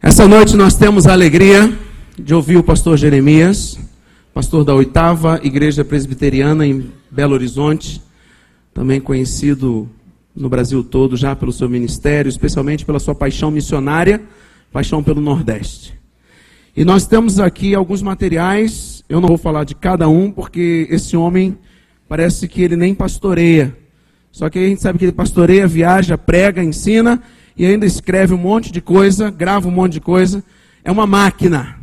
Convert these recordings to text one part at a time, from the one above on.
Essa noite nós temos a alegria de ouvir o pastor Jeremias, pastor da oitava Igreja Presbiteriana em Belo Horizonte, também conhecido no Brasil todo já pelo seu ministério, especialmente pela sua paixão missionária, paixão pelo Nordeste. E nós temos aqui alguns materiais, eu não vou falar de cada um, porque esse homem parece que ele nem pastoreia. Só que a gente sabe que ele pastoreia, viaja, prega, ensina e ainda escreve um monte de coisa, grava um monte de coisa. É uma máquina.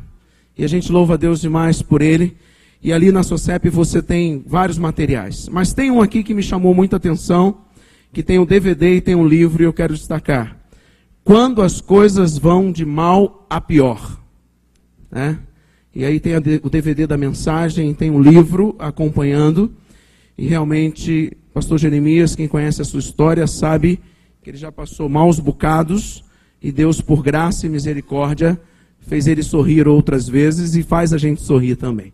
E a gente louva a Deus demais por ele. E ali na SOCEP você tem vários materiais. Mas tem um aqui que me chamou muita atenção, que tem um DVD e tem um livro, e eu quero destacar. Quando as coisas vão de mal a pior. Né? E aí tem o DVD da mensagem, tem um livro acompanhando. E realmente, pastor Jeremias, quem conhece a sua história, sabe que ele já passou maus bocados e Deus, por graça e misericórdia, fez ele sorrir outras vezes e faz a gente sorrir também.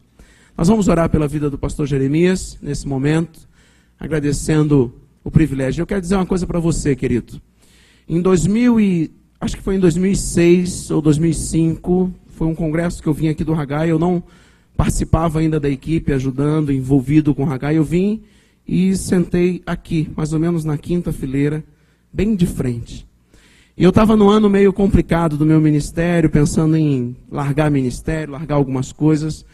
Nós vamos orar pela vida do pastor Jeremias nesse momento, agradecendo o privilégio. Eu quero dizer uma coisa para você, querido. Em 2000 e acho que foi em 2006 ou 2005, foi um congresso que eu vim aqui do Hagai, eu não participava ainda da equipe ajudando, envolvido com o Hagai, eu vim e sentei aqui, mais ou menos na quinta fileira bem de frente. E eu estava no ano meio complicado do meu ministério, pensando em largar ministério, largar algumas coisas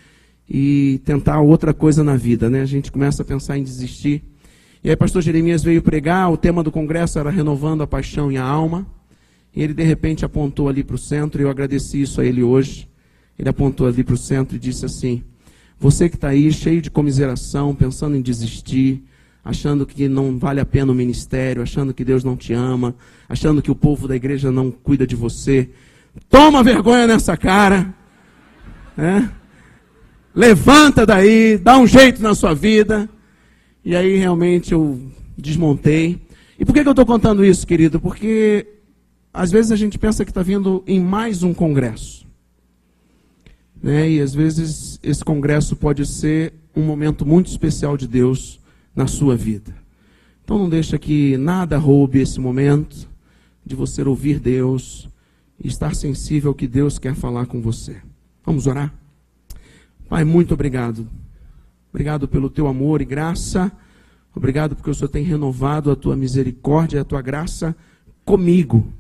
e tentar outra coisa na vida, né? A gente começa a pensar em desistir. E aí, pastor Jeremias veio pregar, o tema do congresso era renovando a paixão e a alma. E ele de repente apontou ali para o centro, e eu agradeci isso a ele hoje. Ele apontou ali para o centro e disse assim: Você que está aí cheio de comiseração, pensando em desistir, achando que não vale a pena o ministério, achando que Deus não te ama, achando que o povo da igreja não cuida de você. Toma vergonha nessa cara. Né? Levanta daí, dá um jeito na sua vida. E aí realmente eu desmontei. E por que, que eu estou contando isso, querido? Porque às vezes a gente pensa que está vindo em mais um congresso. Né? E às vezes esse congresso pode ser um momento muito especial de Deus na sua vida. Então não deixa que nada roube esse momento de você ouvir Deus e estar sensível ao que Deus quer falar com você. Vamos orar? Pai, muito obrigado. Obrigado pelo teu amor e graça. Obrigado porque o Senhor tem renovado a tua misericórdia e a tua graça comigo.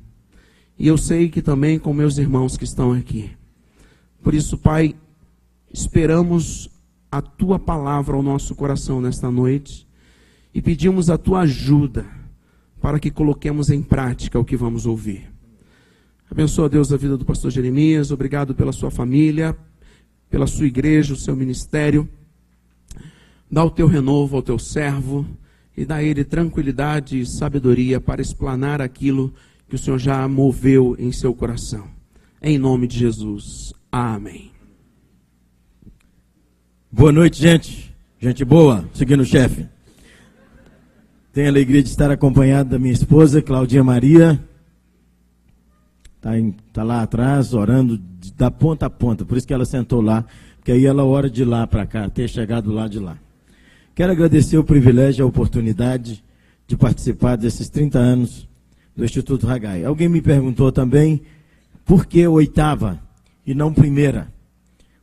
E eu sei que também com meus irmãos que estão aqui. Por isso, Pai, esperamos a tua palavra ao nosso coração nesta noite e pedimos a tua ajuda para que coloquemos em prática o que vamos ouvir. Abençoa, Deus, a vida do pastor Jeremias, obrigado pela sua família, pela sua igreja, o seu ministério. Dá o teu renovo ao teu servo e dá a ele tranquilidade e sabedoria para explanar aquilo que o Senhor já moveu em seu coração. Em nome de Jesus. Amém. Boa noite, gente. Gente boa, seguindo o chefe. Tenho a alegria de estar acompanhado da minha esposa, Claudinha Maria. Está tá lá atrás, orando da ponta a ponta. Por isso que ela sentou lá, porque aí ela ora de lá para cá, ter chegado lá de lá. Quero agradecer o privilégio, a oportunidade de participar desses 30 anos do Instituto Ragai. Alguém me perguntou também por que oitava e não primeira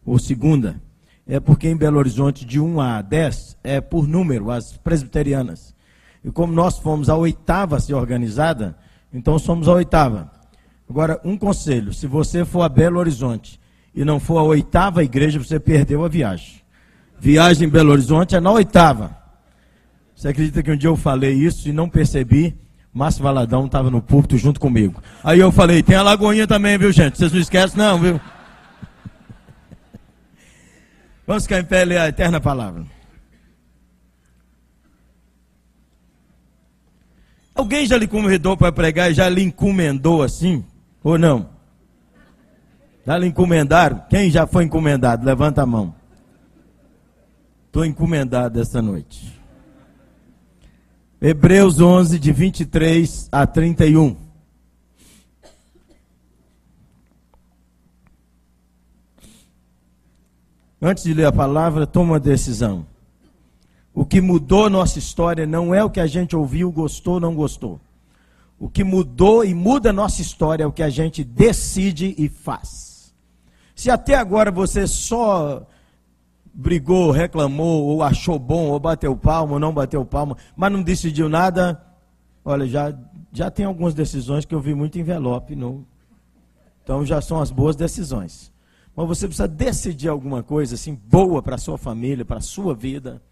ou segunda é porque em Belo Horizonte, de 1 a 10, é por número, as presbiterianas. E como nós fomos a oitava a ser organizada, então somos a oitava. Agora, um conselho: se você for a Belo Horizonte e não for a oitava igreja, você perdeu a viagem. Viagem em Belo Horizonte é na oitava. Você acredita que um dia eu falei isso e não percebi? Márcio Valadão estava no púlpito junto comigo. Aí eu falei: tem a Lagoinha também, viu, gente? Vocês não esquecem, não, viu? Vamos ficar em pé ler a eterna palavra. Alguém já lhe convidou para pregar e já lhe encomendou assim? Ou não? Já lhe encomendaram? Quem já foi encomendado? Levanta a mão. Estou encomendado essa noite. Hebreus 11, de 23 a 31. Antes de ler a palavra, toma uma decisão. O que mudou nossa história não é o que a gente ouviu, gostou, não gostou. O que mudou e muda nossa história é o que a gente decide e faz. Se até agora você só brigou, reclamou, ou achou bom, ou bateu palma, ou não bateu palma, mas não decidiu nada, olha, já, já tem algumas decisões que eu vi muito envelope. No... Então já são as boas decisões. Mas você precisa decidir alguma coisa assim boa para a sua família, para a sua vida.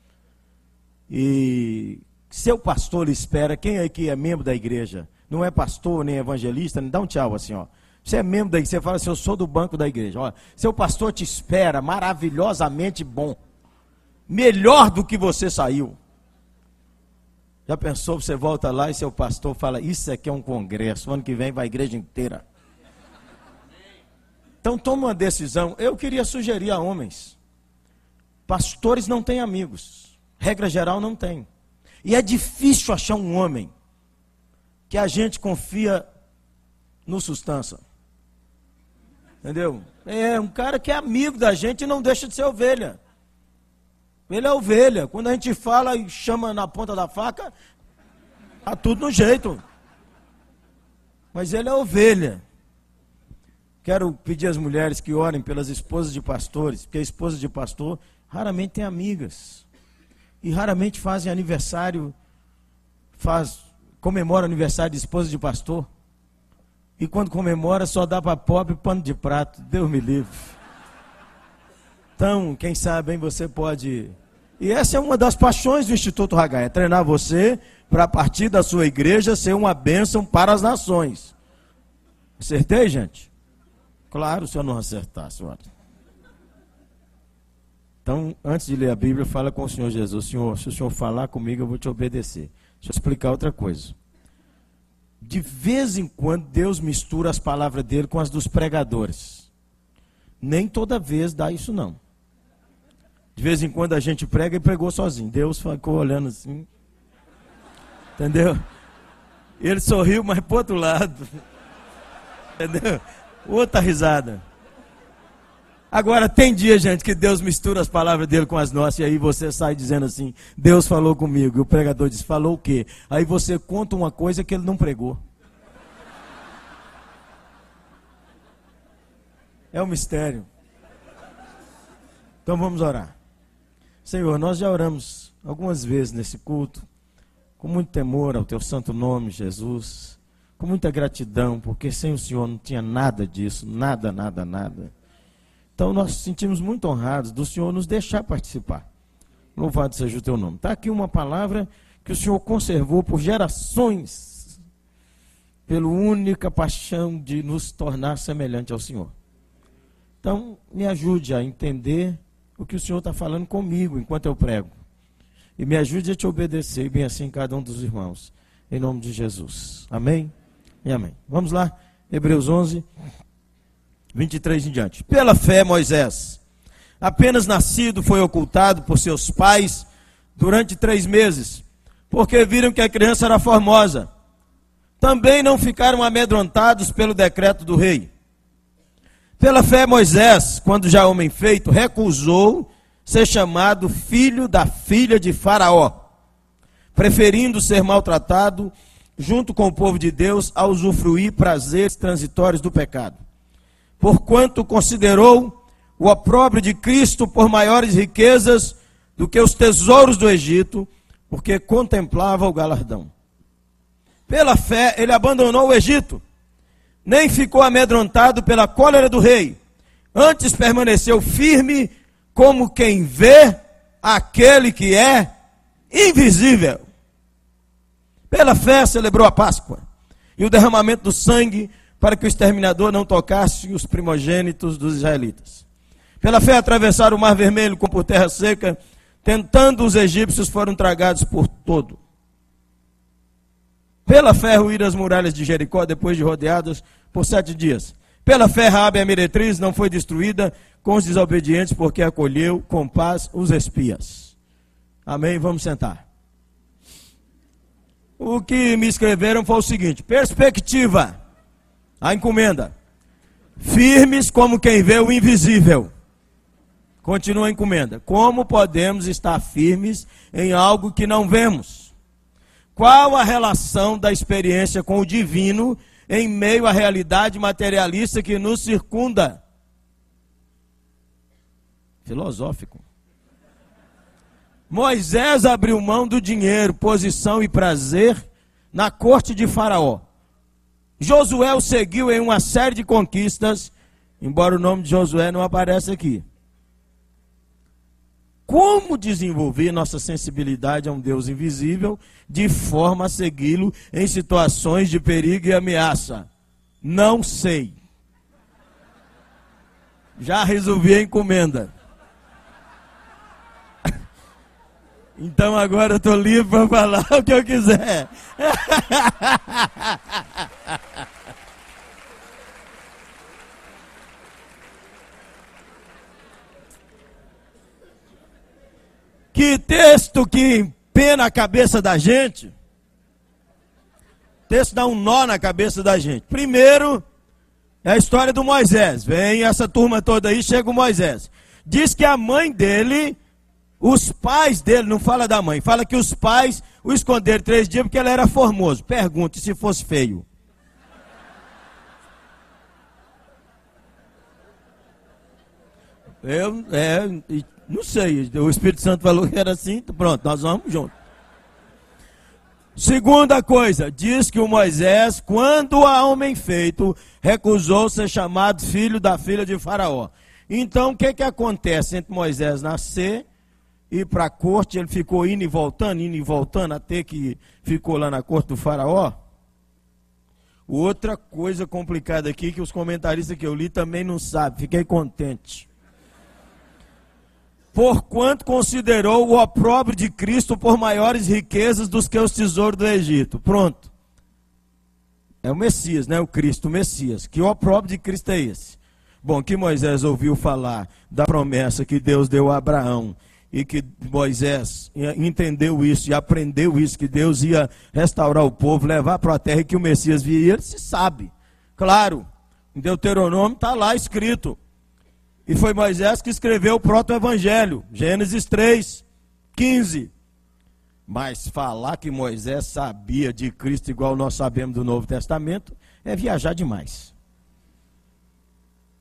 E seu pastor lhe espera, quem aqui é membro da igreja, não é pastor nem evangelista, dá um tchau assim, ó. Você é membro da igreja, você fala assim, eu sou do banco da igreja. Olha, seu pastor te espera, maravilhosamente bom. Melhor do que você saiu. Já pensou, você volta lá e seu pastor fala, isso aqui é um congresso, ano que vem vai a igreja inteira. Então toma uma decisão. Eu queria sugerir a homens. Pastores não têm amigos. Regra geral, não tem. E é difícil achar um homem que a gente confia no sustância. Entendeu? É um cara que é amigo da gente e não deixa de ser ovelha. Ele é ovelha. Quando a gente fala e chama na ponta da faca, tá tudo no jeito. Mas ele é ovelha. Quero pedir às mulheres que orem pelas esposas de pastores, porque a esposa de pastor raramente tem amigas e raramente fazem aniversário, faz, comemora aniversário de esposa de pastor. E quando comemora, só dá para pobre pano de prato. Deus me livre. Então, quem sabe, hein, você pode. E essa é uma das paixões do Instituto Hagai, é treinar você para a partir da sua igreja ser uma bênção para as nações. Acertei, gente? Claro, se eu não acertar, senhora. Então, antes de ler a Bíblia, fala com o Senhor Jesus: Senhor, se o Senhor falar comigo, eu vou te obedecer. Deixa eu explicar outra coisa. De vez em quando, Deus mistura as palavras dele com as dos pregadores. Nem toda vez dá isso, não. De vez em quando a gente prega e pregou sozinho. Deus ficou olhando assim. Entendeu? Ele sorriu, mas para outro lado. Entendeu? Outra risada. Agora, tem dia, gente, que Deus mistura as palavras dele com as nossas, e aí você sai dizendo assim: Deus falou comigo. E o pregador diz: Falou o quê? Aí você conta uma coisa que ele não pregou. É um mistério. Então vamos orar. Senhor, nós já oramos algumas vezes nesse culto, com muito temor ao teu santo nome, Jesus, com muita gratidão, porque sem o Senhor não tinha nada disso, nada, nada, nada. Então nós nos sentimos muito honrados do Senhor nos deixar participar. Louvado seja o teu nome. Está aqui uma palavra que o Senhor conservou por gerações, pela única paixão de nos tornar semelhante ao Senhor. Então, me ajude a entender o que o Senhor está falando comigo enquanto eu prego. E me ajude a te obedecer, e bem assim cada um dos irmãos. Em nome de Jesus. Amém? E amém. Vamos lá, Hebreus 11. 23 em diante. Pela fé, Moisés, apenas nascido, foi ocultado por seus pais durante três meses, porque viram que a criança era formosa. Também não ficaram amedrontados pelo decreto do rei. Pela fé, Moisés, quando já homem feito, recusou ser chamado filho da filha de Faraó, preferindo ser maltratado junto com o povo de Deus a usufruir prazeres transitórios do pecado porquanto considerou o opróbrio de Cristo por maiores riquezas do que os tesouros do Egito, porque contemplava o galardão. Pela fé, ele abandonou o Egito, nem ficou amedrontado pela cólera do rei, antes permaneceu firme como quem vê aquele que é invisível. Pela fé, celebrou a Páscoa e o derramamento do sangue para que o exterminador não tocasse os primogênitos dos israelitas. Pela fé atravessaram o mar vermelho como por terra seca, tentando os egípcios foram tragados por todo. Pela fé ruíram as muralhas de Jericó depois de rodeadas por sete dias. Pela fé Raabe a meretriz não foi destruída com os desobedientes porque acolheu com paz os espias. Amém? Vamos sentar. O que me escreveram foi o seguinte: perspectiva a encomenda. Firmes como quem vê o invisível. Continua a encomenda. Como podemos estar firmes em algo que não vemos? Qual a relação da experiência com o divino em meio à realidade materialista que nos circunda? Filosófico. Moisés abriu mão do dinheiro, posição e prazer na corte de Faraó. Josué o seguiu em uma série de conquistas, embora o nome de Josué não apareça aqui. Como desenvolver nossa sensibilidade a um Deus invisível de forma a segui-lo em situações de perigo e ameaça? Não sei. Já resolvi a encomenda. Então agora eu estou livre para falar o que eu quiser. que texto que empena a cabeça da gente. texto dá um nó na cabeça da gente. Primeiro, é a história do Moisés. Vem essa turma toda aí, chega o Moisés. Diz que a mãe dele os pais dele, não fala da mãe, fala que os pais o esconderam três dias porque ele era formoso. Pergunte se fosse feio. Eu, é, não sei, o Espírito Santo falou que era assim, pronto, nós vamos juntos. Segunda coisa, diz que o Moisés, quando a homem feito, recusou ser chamado filho da filha de Faraó. Então, o que, que acontece entre Moisés nascer ir para a corte, ele ficou indo e voltando, indo e voltando, até que ficou lá na corte do faraó. Outra coisa complicada aqui que os comentaristas que eu li também não sabem, fiquei contente. Porquanto considerou o opróbrio de Cristo por maiores riquezas dos que os tesouros do Egito. Pronto. É o Messias, né? O Cristo, o Messias. Que opróbrio de Cristo é esse? Bom, que Moisés ouviu falar da promessa que Deus deu a Abraão e que Moisés entendeu isso e aprendeu isso, que Deus ia restaurar o povo, levar para a terra e que o Messias viria, ele se sabe. Claro, em Deuteronômio está lá escrito. E foi Moisés que escreveu o proto-evangelho, Gênesis 3, 15. Mas falar que Moisés sabia de Cristo igual nós sabemos do Novo Testamento é viajar demais.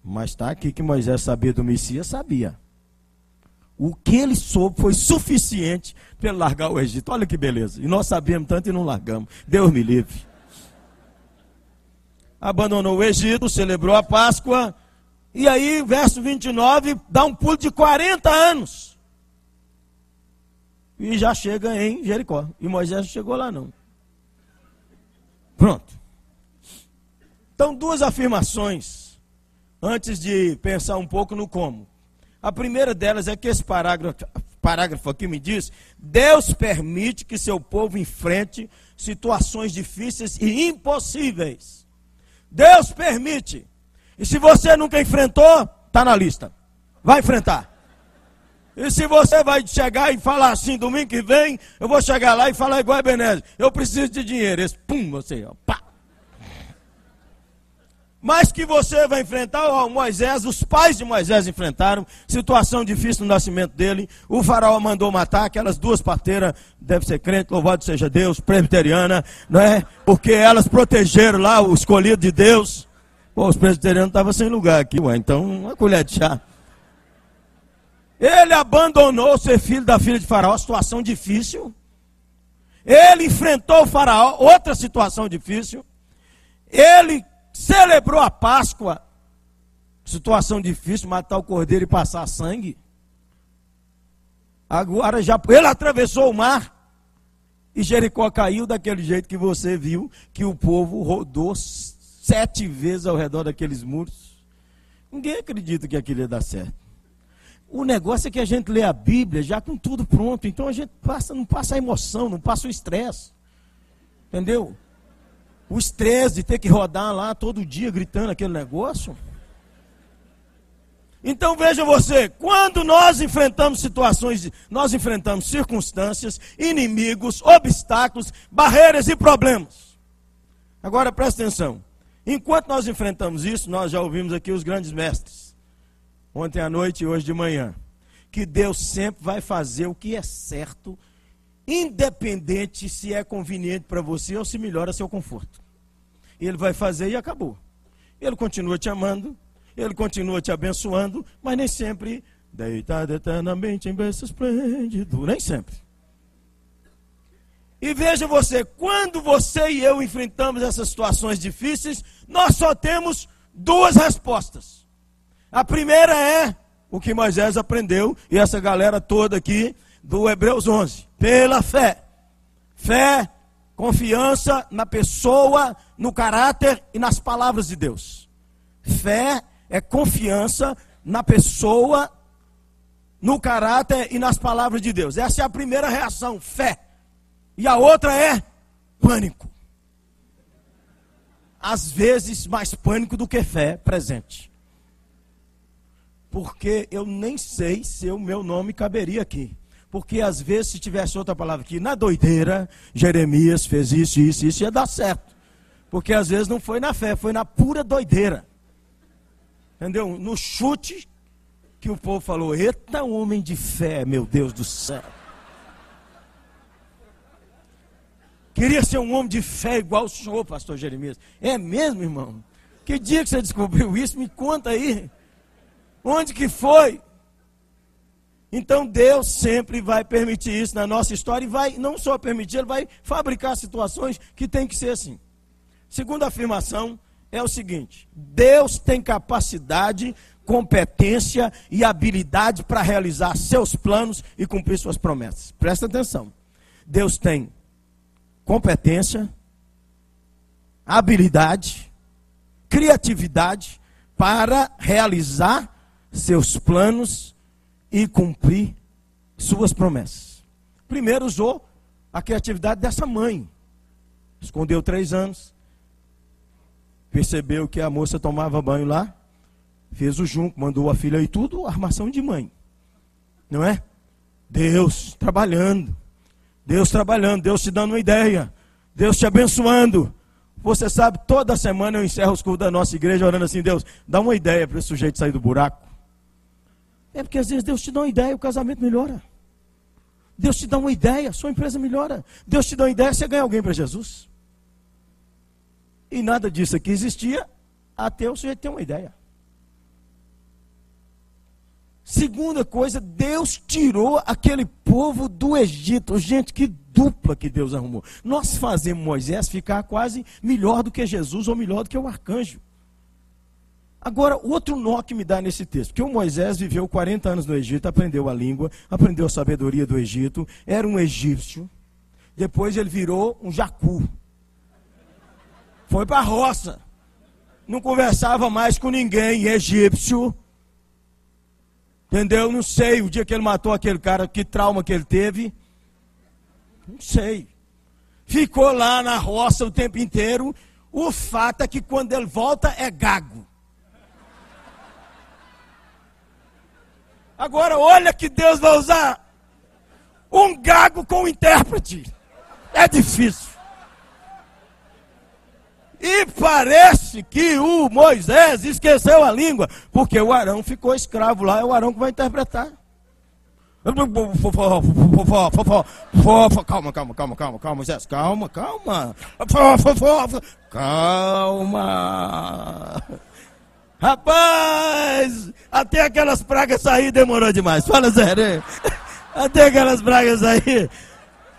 Mas está aqui que Moisés sabia do Messias, sabia. O que ele soube foi suficiente para ele largar o Egito. Olha que beleza. E nós sabemos tanto e não largamos. Deus me livre. Abandonou o Egito, celebrou a Páscoa. E aí, verso 29, dá um pulo de 40 anos. E já chega em Jericó. E Moisés não chegou lá, não. Pronto. Então, duas afirmações. Antes de pensar um pouco no como. A primeira delas é que esse parágrafo, parágrafo aqui me diz: Deus permite que seu povo enfrente situações difíceis e impossíveis. Deus permite. E se você nunca enfrentou, está na lista. Vai enfrentar. E se você vai chegar e falar assim, domingo que vem, eu vou chegar lá e falar igual a Ebenezer, eu preciso de dinheiro. Esse, pum, você, ó, pá mas que você vai enfrentar, ó, Moisés, os pais de Moisés enfrentaram, situação difícil no nascimento dele, o faraó mandou matar aquelas duas parteiras, deve ser crente, louvado seja Deus, presbiteriana, não é? Porque elas protegeram lá o escolhido de Deus. Pô, os presbiterianos estavam sem lugar aqui, ué, então uma colher de chá. Ele abandonou ser filho da filha de faraó, situação difícil. Ele enfrentou o faraó, outra situação difícil. Ele celebrou a Páscoa, situação difícil, matar o cordeiro e passar sangue. Agora já ele atravessou o mar e Jericó caiu daquele jeito que você viu, que o povo rodou sete vezes ao redor daqueles muros. Ninguém acredita que aquilo ia dar certo. O negócio é que a gente lê a Bíblia já com tudo pronto, então a gente passa, não passa a emoção, não passa o estresse. Entendeu? O estresse de ter que rodar lá todo dia gritando aquele negócio. Então veja você, quando nós enfrentamos situações, nós enfrentamos circunstâncias, inimigos, obstáculos, barreiras e problemas. Agora presta atenção. Enquanto nós enfrentamos isso, nós já ouvimos aqui os grandes mestres. Ontem à noite e hoje de manhã. que Deus sempre vai fazer o que é certo, independente se é conveniente para você ou se melhora seu conforto. Ele vai fazer e acabou. Ele continua te amando, ele continua te abençoando, mas nem sempre deitado eternamente em berço esplêndido, nem sempre. E veja você, quando você e eu enfrentamos essas situações difíceis, nós só temos duas respostas. A primeira é o que Moisés aprendeu, e essa galera toda aqui do Hebreus 11, pela fé. Fé, confiança na pessoa, no caráter e nas palavras de Deus. Fé é confiança na pessoa, no caráter e nas palavras de Deus. Essa é a primeira reação, fé. E a outra é pânico. Às vezes mais pânico do que fé presente. Porque eu nem sei se o meu nome caberia aqui. Porque às vezes, se tivesse outra palavra aqui, na doideira, Jeremias fez isso, isso, isso, ia dar certo. Porque às vezes não foi na fé, foi na pura doideira. Entendeu? No chute que o povo falou: Eita, homem de fé, meu Deus do céu. Queria ser um homem de fé igual o senhor, pastor Jeremias. É mesmo, irmão? Que dia que você descobriu isso? Me conta aí. Onde que foi? Então Deus sempre vai permitir isso na nossa história e vai não só permitir, ele vai fabricar situações que tem que ser assim. Segunda afirmação é o seguinte: Deus tem capacidade, competência e habilidade para realizar seus planos e cumprir suas promessas. Presta atenção. Deus tem competência, habilidade, criatividade para realizar seus planos e cumprir suas promessas. Primeiro usou a criatividade dessa mãe. Escondeu três anos. Percebeu que a moça tomava banho lá. Fez o junco, mandou a filha e tudo, armação de mãe. Não é? Deus trabalhando. Deus trabalhando, Deus te dando uma ideia, Deus te abençoando. Você sabe, toda semana eu encerro os cultos da nossa igreja orando assim: Deus, dá uma ideia para esse sujeito sair do buraco. É porque às vezes Deus te dá uma ideia, o casamento melhora. Deus te dá uma ideia, sua empresa melhora. Deus te dá uma ideia, você ganha alguém para Jesus. E nada disso aqui existia até o sujeito ter uma ideia. Segunda coisa, Deus tirou aquele povo do Egito. Gente, que dupla que Deus arrumou. Nós fazemos Moisés ficar quase melhor do que Jesus ou melhor do que o arcanjo. Agora, outro nó que me dá nesse texto, que o Moisés viveu 40 anos no Egito, aprendeu a língua, aprendeu a sabedoria do Egito, era um egípcio, depois ele virou um jacu. Foi para a roça. Não conversava mais com ninguém, egípcio Entendeu? Não sei. O dia que ele matou aquele cara, que trauma que ele teve. Não sei. Ficou lá na roça o tempo inteiro. O fato é que quando ele volta é gago. Agora olha que Deus vai usar um gago com intérprete. É difícil. E parece que o Moisés esqueceu a língua, porque o Arão ficou escravo lá, é o Arão que vai interpretar. Calma, calma, calma, calma, calma, Moisés, calma, calma. Calma. Rapaz, até aquelas pragas sair demorou demais. Fala sério. Até aquelas pragas sair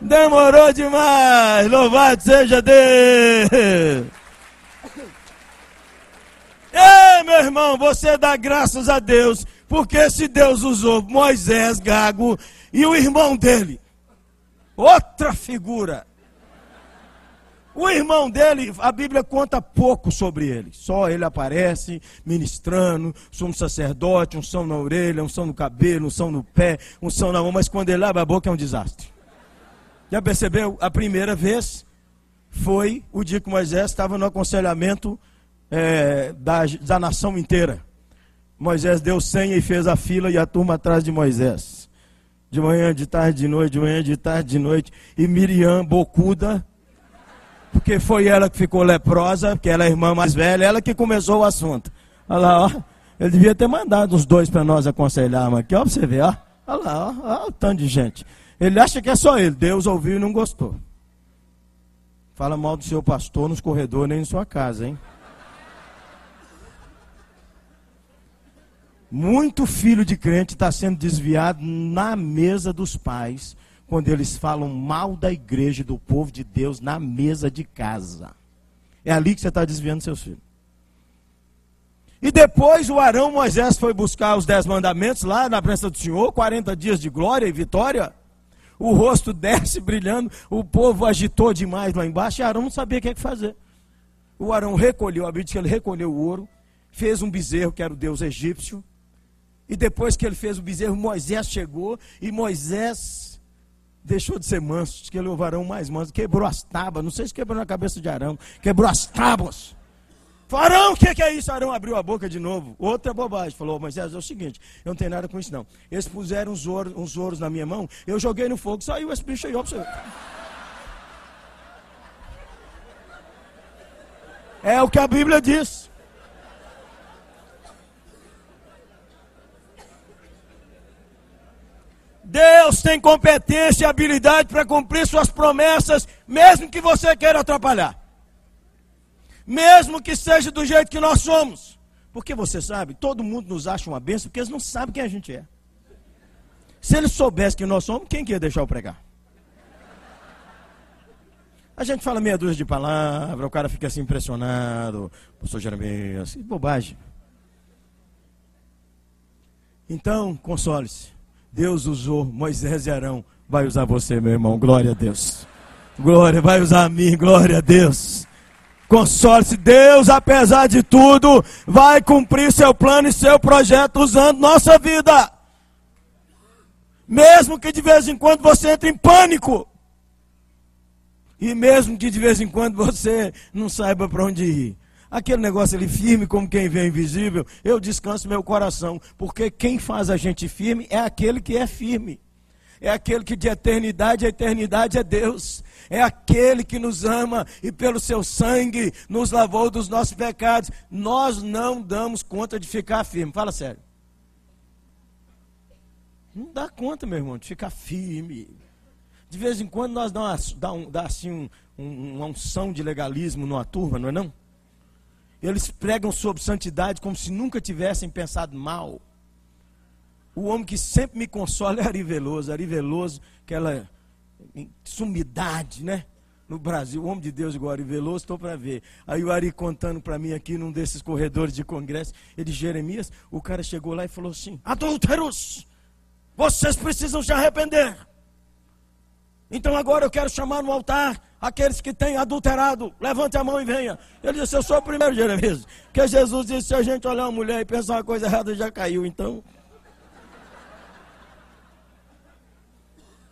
demorou demais. Louvado seja Deus. Ei, meu irmão, você dá graças a Deus, porque se Deus usou Moisés, Gago, e o irmão dele, outra figura. O irmão dele, a Bíblia conta pouco sobre ele. Só ele aparece ministrando, um sacerdote, um som na orelha, um som no cabelo, um som no pé, um som na mão, mas quando ele abre a boca é um desastre. Já percebeu? A primeira vez foi o dia que Moisés estava no aconselhamento é, da, da nação inteira. Moisés deu senha e fez a fila e a turma atrás de Moisés. De manhã, de tarde, de noite, de manhã, de tarde, de noite. E Miriam, bocuda, porque foi ela que ficou leprosa, porque ela é a irmã mais velha, ela que começou o assunto. Olha lá, ó. Ele devia ter mandado os dois para nós aconselhar, mas aqui, ó, para você ver, ó. Olha lá, olha o tanto de gente. Ele acha que é só ele. Deus ouviu e não gostou. Fala mal do seu pastor nos corredores nem em sua casa, hein? Muito filho de crente está sendo desviado na mesa dos pais, quando eles falam mal da igreja, do povo de Deus, na mesa de casa. É ali que você está desviando seus filhos. E depois o Arão Moisés foi buscar os dez mandamentos lá na presença do Senhor, 40 dias de glória e vitória. O rosto desce brilhando, o povo agitou demais lá embaixo e Arão não sabia o que, é que fazer. O Arão recolheu, a Bíblia diz que ele recolheu o ouro, fez um bezerro que era o deus egípcio, e depois que ele fez o bezerro, Moisés chegou e Moisés deixou de ser manso, que ele é o varão mais manso, quebrou as tábuas, não sei se quebrou na cabeça de Arão, quebrou as tábuas. Arão, o que, que, é isso? Arão abriu a boca de novo. Outra bobagem. Falou, Moisés, é o seguinte, eu não tenho nada com isso não. Eles puseram uns ouros, uns ouros na minha mão, eu joguei no fogo, saiu esse bicho aí, ó você. É o que a Bíblia diz. Deus tem competência e habilidade para cumprir suas promessas, mesmo que você queira atrapalhar. Mesmo que seja do jeito que nós somos. Porque você sabe, todo mundo nos acha uma benção porque eles não sabem quem a gente é. Se eles soubessem quem nós somos, quem que ia deixar eu pregar? A gente fala meia dúzia de palavras, o cara fica assim impressionado. Pastor Jeremias, assim, bobagem. Então, console-se. Deus usou Moisés e Arão, vai usar você, meu irmão. Glória a Deus. Glória, vai usar a mim, glória a Deus. Console-se, Deus, apesar de tudo, vai cumprir seu plano e seu projeto usando nossa vida. Mesmo que de vez em quando você entre em pânico. E mesmo que de vez em quando você não saiba para onde ir. Aquele negócio ali firme como quem vê invisível, eu descanso meu coração, porque quem faz a gente firme é aquele que é firme. É aquele que de eternidade a eternidade é Deus. É aquele que nos ama e pelo seu sangue nos lavou dos nossos pecados. Nós não damos conta de ficar firme. Fala sério. Não dá conta, meu irmão, de ficar firme. De vez em quando nós damos dá, um, dá assim um, um, uma unção de legalismo numa turma, não é não? Eles pregam sobre santidade como se nunca tivessem pensado mal. O homem que sempre me consola é Ari Veloso. Ari Veloso, aquela sumidade, né? No Brasil, o homem de Deus igual Ari Veloso, estou para ver. Aí o Ari contando para mim aqui num desses corredores de congresso, ele, Jeremias, o cara chegou lá e falou assim: adúlteros, vocês precisam se arrepender. Então agora eu quero chamar no altar aqueles que têm adulterado. Levante a mão e venha. Ele disse: Eu sou o primeiro Jeremias. Porque Jesus disse: Se a gente olhar uma mulher e pensar uma coisa errada, já caiu. Então.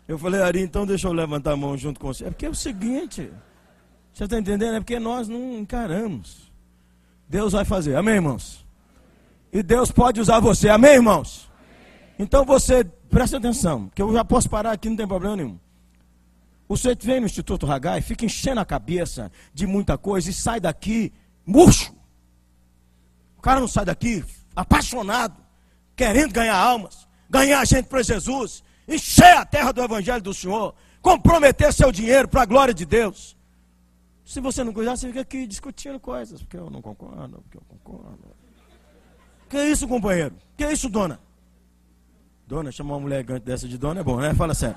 Eu falei, Ari, então deixa eu levantar a mão junto com você. É porque é o seguinte. Você está entendendo? É porque nós não encaramos. Deus vai fazer. Amém, irmãos? E Deus pode usar você. Amém, irmãos? Então você, preste atenção, que eu já posso parar aqui, não tem problema nenhum. Você vem no Instituto Hagai, fica enchendo a cabeça de muita coisa e sai daqui murcho. O cara não sai daqui apaixonado, querendo ganhar almas, ganhar gente para Jesus, encher a terra do Evangelho do Senhor, comprometer seu dinheiro para a glória de Deus. Se você não cuidar, você fica aqui discutindo coisas, porque eu não concordo, porque eu concordo. Que é isso, companheiro? Que é isso, dona? Dona, chamar uma mulher dessa de dona é bom, né? Fala sério.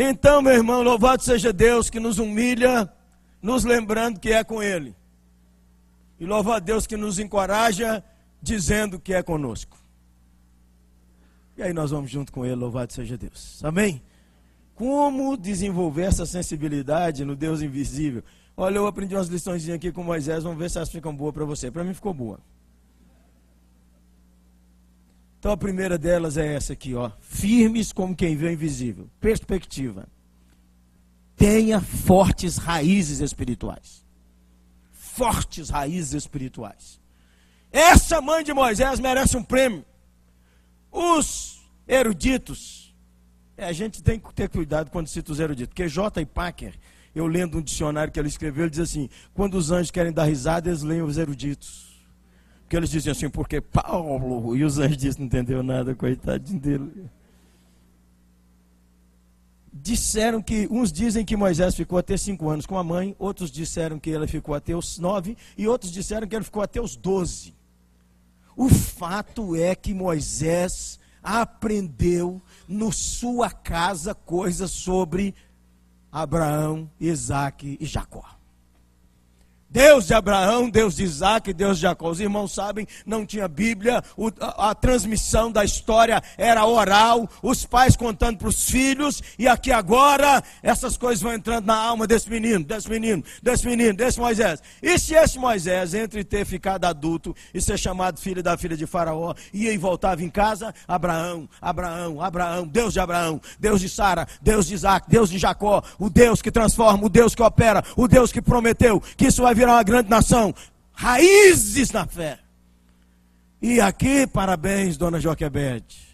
Então, meu irmão, louvado seja Deus que nos humilha, nos lembrando que é com Ele. E louva a Deus que nos encoraja, dizendo que é conosco. E aí nós vamos junto com Ele, louvado seja Deus. Amém? Como desenvolver essa sensibilidade no Deus invisível? Olha, eu aprendi umas lições aqui com Moisés, vamos ver se elas ficam boas para você. Para mim ficou boa. Então a primeira delas é essa aqui, ó. Firmes como quem vê o invisível. Perspectiva. Tenha fortes raízes espirituais. Fortes raízes espirituais. Essa mãe de Moisés merece um prêmio. Os eruditos, é, a gente tem que ter cuidado quando cita os eruditos, porque J. Packer, eu lendo um dicionário que ele escreveu, ele diz assim: quando os anjos querem dar risada, eles leem os eruditos. Porque eles diziam assim, porque Paulo, e os anjos não entendeu nada, coitadinho dele. Disseram que, uns dizem que Moisés ficou até cinco anos com a mãe, outros disseram que ele ficou até os nove, e outros disseram que ele ficou até os doze. O fato é que Moisés aprendeu no sua casa coisas sobre Abraão, Isaac e Jacó. Deus de Abraão, Deus de Isaac, Deus de Jacó. Os irmãos sabem, não tinha Bíblia, o, a, a, transmissão da história era oral, os pais contando para os filhos, e aqui agora essas coisas vão entrando na alma desse menino, desse menino, desse menino, desse Moisés. E se esse Moisés, entre ter ficado adulto e ser chamado filho da filha de Faraó, ia e voltava em casa, Abraão, Abraão, Abraão, Deus de Abraão, Deus de Sara, Deus de Isaac, Deus de Jacó, o Deus que transforma, o Deus que opera, o Deus que prometeu que isso vai virar uma grande nação. Raízes na fé. E aqui, parabéns, dona Joquebede.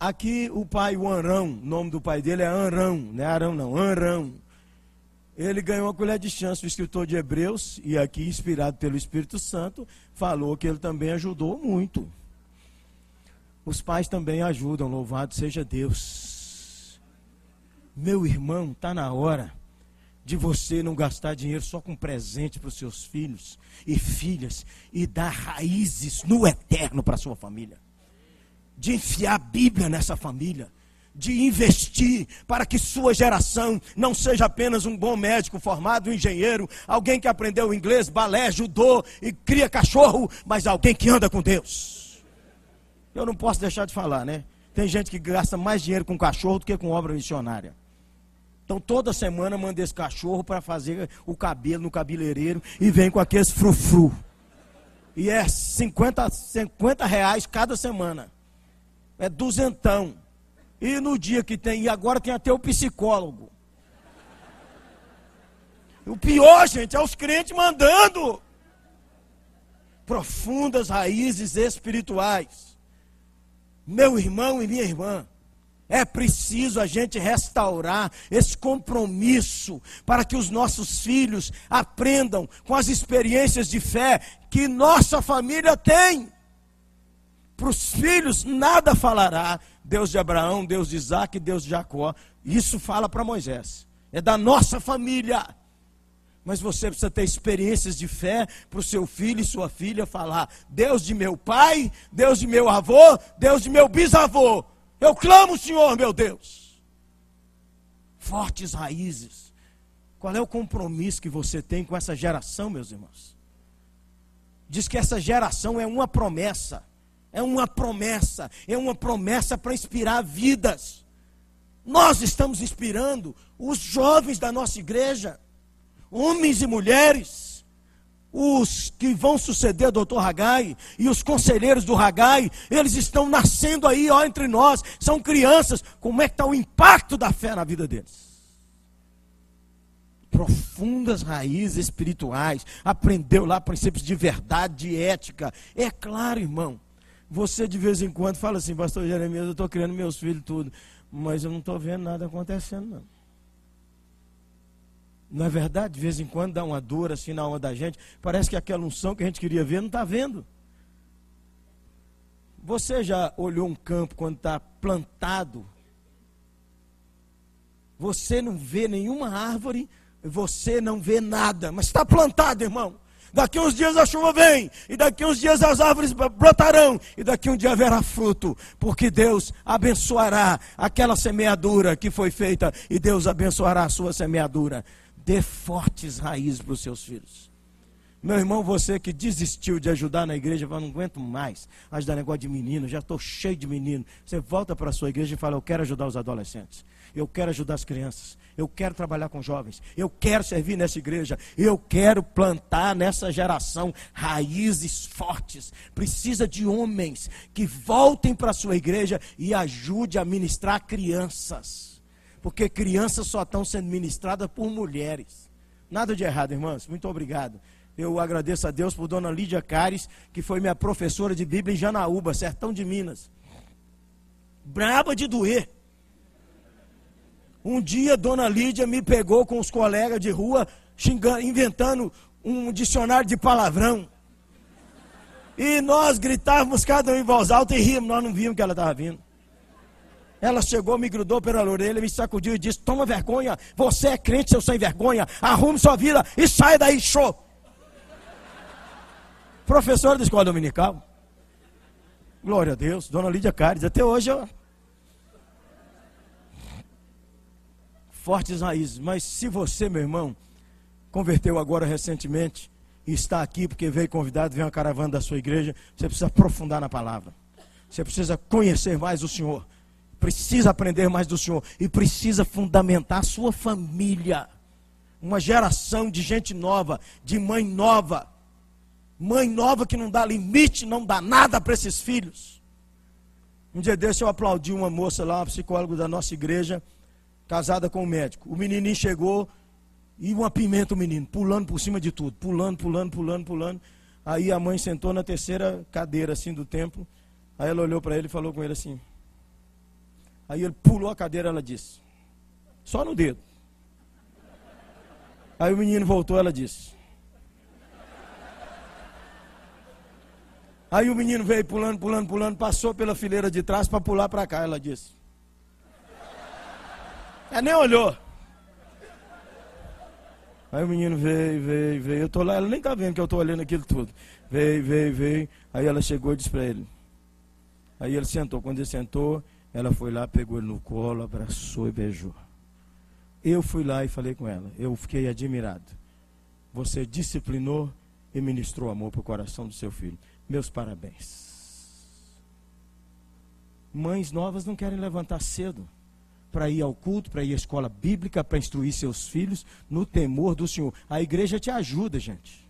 Aqui o pai, o Anrão, o nome do pai dele é Anrão, não é Arão não, Anrão. Ele ganhou uma colher de chance, o escritor de Hebreus, e aqui, inspirado pelo Espírito Santo, falou que ele também ajudou muito. Os pais também ajudam, louvado seja Deus. Meu irmão, está na hora de você não gastar dinheiro só com presente para os seus filhos e filhas e dar raízes no eterno para a sua família. De enfiar a Bíblia nessa família. De investir para que sua geração não seja apenas um bom médico formado, um engenheiro, alguém que aprendeu inglês, balé, judô e cria cachorro, mas alguém que anda com Deus. Eu não posso deixar de falar, né? Tem gente que gasta mais dinheiro com cachorro do que com obra missionária. Então toda semana manda esse cachorro para fazer o cabelo no cabeleireiro e vem com aqueles frufru. E é 50, 50 reais cada semana. É duzentão. E no dia que tem, e agora tem até o psicólogo. O pior, gente, é os crentes mandando profundas raízes espirituais. Meu irmão e minha irmã, é preciso a gente restaurar esse compromisso para que os nossos filhos aprendam com as experiências de fé que nossa família tem. Para os filhos nada falará Deus de Abraão, Deus de Isaac, Deus de Jacó. Isso fala para Moisés. É da nossa família. Mas você precisa ter experiências de fé para o seu filho e sua filha falar: Deus de meu pai, Deus de meu avô, Deus de meu bisavô. Eu clamo, Senhor, meu Deus. Fortes raízes. Qual é o compromisso que você tem com essa geração, meus irmãos? Diz que essa geração é uma promessa. É uma promessa. É uma promessa para inspirar vidas. Nós estamos inspirando os jovens da nossa igreja, homens e mulheres os que vão suceder doutor Hagai e os conselheiros do Hagai, eles estão nascendo aí, ó, entre nós, são crianças. Como é que está o impacto da fé na vida deles? Profundas raízes espirituais, aprendeu lá princípios de verdade, de ética. É claro, irmão. Você de vez em quando fala assim, pastor Jeremias, eu estou criando meus filhos tudo, mas eu não estou vendo nada acontecendo, não. Não é verdade? De vez em quando dá uma dor assim na alma da gente. Parece que aquela unção que a gente queria ver não está vendo. Você já olhou um campo quando está plantado? Você não vê nenhuma árvore, você não vê nada, mas está plantado, irmão. Daqui uns dias a chuva vem, e daqui uns dias as árvores brotarão, e daqui um dia haverá fruto, porque Deus abençoará aquela semeadura que foi feita, e Deus abençoará a sua semeadura. Dê fortes raízes para os seus filhos. Meu irmão, você que desistiu de ajudar na igreja, fala, não aguento mais ajudar negócio de menino, já estou cheio de menino. Você volta para a sua igreja e fala, eu quero ajudar os adolescentes, eu quero ajudar as crianças, eu quero trabalhar com jovens, eu quero servir nessa igreja, eu quero plantar nessa geração raízes fortes. Precisa de homens que voltem para a sua igreja e ajude a ministrar crianças porque crianças só estão sendo ministradas por mulheres. Nada de errado, irmãos. Muito obrigado. Eu agradeço a Deus por Dona Lídia Cares, que foi minha professora de Bíblia em Janaúba, sertão de Minas. Braba de doer. Um dia Dona Lídia me pegou com os colegas de rua, xingando, inventando um dicionário de palavrão. E nós gritávamos cada um em voz alta e ríamos, nós não vimos que ela estava vindo. Ela chegou, me grudou pela orelha, me sacudiu e disse: Toma vergonha, você é crente, seu sem vergonha, arrume sua vida e saia daí, show. Professora da escola dominical. Glória a Deus, dona Lídia Cares, até hoje eu. Fortes raízes, mas se você, meu irmão, converteu agora recentemente e está aqui porque veio convidado, veio uma caravana da sua igreja, você precisa aprofundar na palavra. Você precisa conhecer mais o Senhor. Precisa aprender mais do Senhor. E precisa fundamentar a sua família. Uma geração de gente nova, de mãe nova. Mãe nova que não dá limite, não dá nada para esses filhos. Um dia desse eu aplaudi uma moça lá, uma psicóloga da nossa igreja, casada com um médico. O menininho chegou, e uma pimenta o menino, pulando por cima de tudo, pulando, pulando, pulando, pulando. Aí a mãe sentou na terceira cadeira assim do templo. Aí ela olhou para ele e falou com ele assim. Aí ele pulou a cadeira, ela disse: Só no dedo. Aí o menino voltou, ela disse: Aí o menino veio pulando, pulando, pulando, passou pela fileira de trás para pular para cá, ela disse. Ela nem olhou. Aí o menino veio, veio, veio. Eu tô lá, ela nem tá vendo que eu tô olhando aquilo tudo. Veio, veio, veio. Aí ela chegou e disse para ele. Aí ele sentou. Quando ele sentou, ela foi lá, pegou ele no colo, abraçou e beijou. Eu fui lá e falei com ela. Eu fiquei admirado. Você disciplinou e ministrou amor para o coração do seu filho. Meus parabéns. Mães novas não querem levantar cedo para ir ao culto, para ir à escola bíblica, para instruir seus filhos no temor do Senhor. A igreja te ajuda, gente.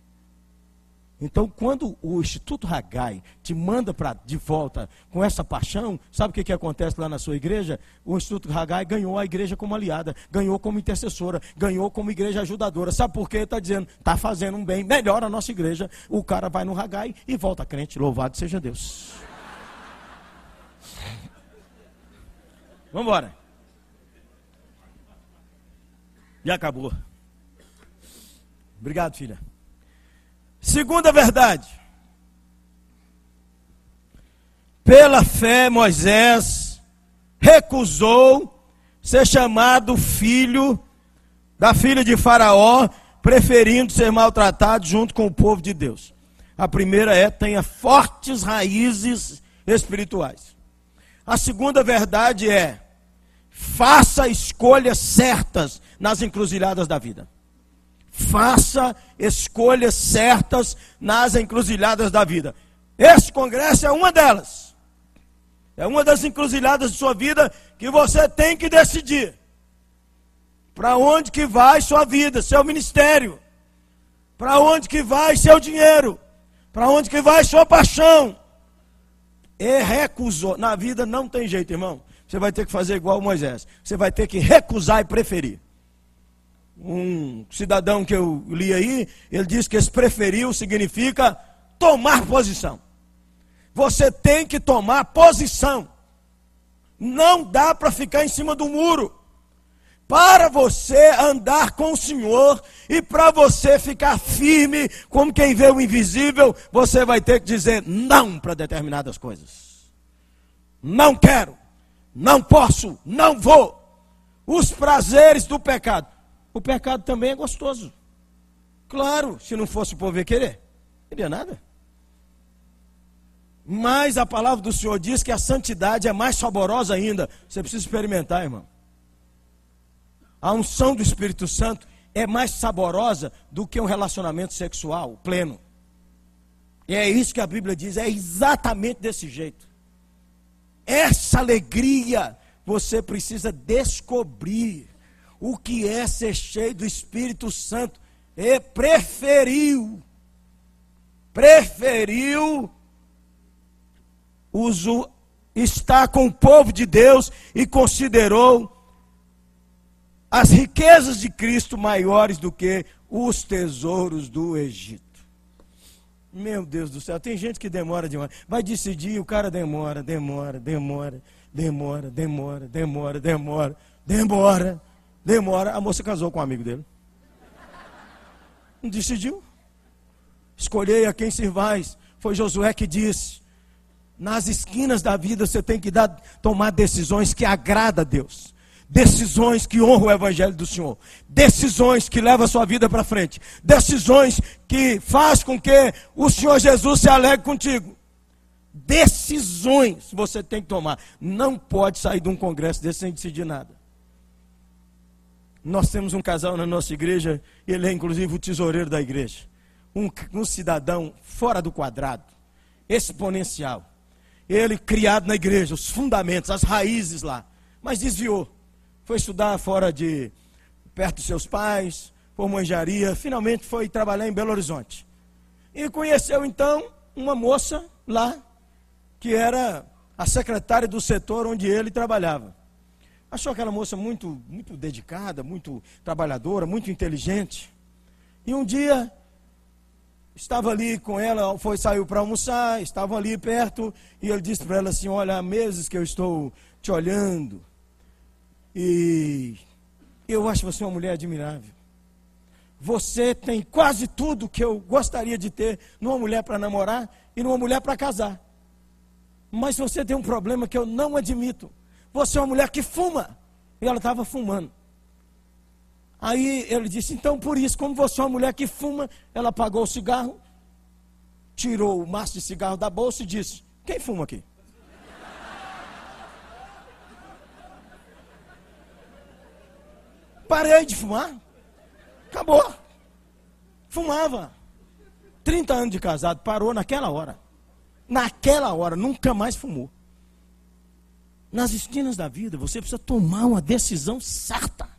Então, quando o Instituto Ragai te manda para de volta com essa paixão, sabe o que, que acontece lá na sua igreja? O Instituto Ragai ganhou a igreja como aliada, ganhou como intercessora, ganhou como igreja ajudadora. Sabe por quê? Está dizendo, está fazendo um bem, melhor a nossa igreja. O cara vai no Ragai e volta crente. Louvado seja Deus. Vamos embora. E acabou. Obrigado, filha. Segunda verdade. Pela fé, Moisés recusou ser chamado filho da filha de Faraó, preferindo ser maltratado junto com o povo de Deus. A primeira é: tenha fortes raízes espirituais. A segunda verdade é: faça escolhas certas nas encruzilhadas da vida. Faça escolhas certas nas encruzilhadas da vida. Esse congresso é uma delas. É uma das encruzilhadas de sua vida que você tem que decidir. Para onde que vai sua vida, seu ministério? Para onde que vai seu dinheiro? Para onde que vai sua paixão? E recusou. Na vida não tem jeito, irmão. Você vai ter que fazer igual Moisés. Você vai ter que recusar e preferir um cidadão que eu li aí, ele diz que esse preferiu significa tomar posição. Você tem que tomar posição. Não dá para ficar em cima do muro. Para você andar com o Senhor e para você ficar firme, como quem vê o invisível, você vai ter que dizer não para determinadas coisas. Não quero, não posso, não vou. Os prazeres do pecado o pecado também é gostoso. Claro, se não fosse o povo querer, queria nada. Mas a palavra do Senhor diz que a santidade é mais saborosa ainda. Você precisa experimentar, irmão. A unção do Espírito Santo é mais saborosa do que um relacionamento sexual pleno. E é isso que a Bíblia diz, é exatamente desse jeito. Essa alegria você precisa descobrir o que é ser cheio do Espírito Santo. E preferiu, preferiu uso, estar com o povo de Deus e considerou as riquezas de Cristo maiores do que os tesouros do Egito. Meu Deus do céu, tem gente que demora demais. Vai decidir, o cara demora, demora, demora, demora, demora, demora, demora, demora. Demora, a moça casou com um amigo dele. Não decidiu. Escolhei a quem servais. Foi Josué que disse: nas esquinas da vida você tem que dar, tomar decisões que agradam a Deus. Decisões que honram o Evangelho do Senhor. Decisões que levam a sua vida para frente. Decisões que faz com que o Senhor Jesus se alegre contigo. Decisões você tem que tomar. Não pode sair de um congresso desse sem decidir nada. Nós temos um casal na nossa igreja, ele é inclusive o tesoureiro da igreja. Um, um cidadão fora do quadrado, exponencial. Ele criado na igreja, os fundamentos, as raízes lá, mas desviou. Foi estudar fora de perto dos seus pais, formou engenharia, finalmente foi trabalhar em Belo Horizonte. E conheceu então uma moça lá que era a secretária do setor onde ele trabalhava. Achou aquela moça muito, muito dedicada, muito trabalhadora, muito inteligente. E um dia estava ali com ela, foi saiu para almoçar, estavam ali perto, e ele disse para ela assim: "Olha, há meses que eu estou te olhando. E eu acho você uma mulher admirável. Você tem quase tudo que eu gostaria de ter numa mulher para namorar e numa mulher para casar. Mas você tem um problema que eu não admito. Você é uma mulher que fuma. E ela estava fumando. Aí ele disse: Então, por isso, como você é uma mulher que fuma, ela apagou o cigarro, tirou o maço de cigarro da bolsa e disse: Quem fuma aqui? Parei de fumar. Acabou. Fumava. 30 anos de casado, parou naquela hora. Naquela hora, nunca mais fumou nas esquinas da vida, você precisa tomar uma decisão certa.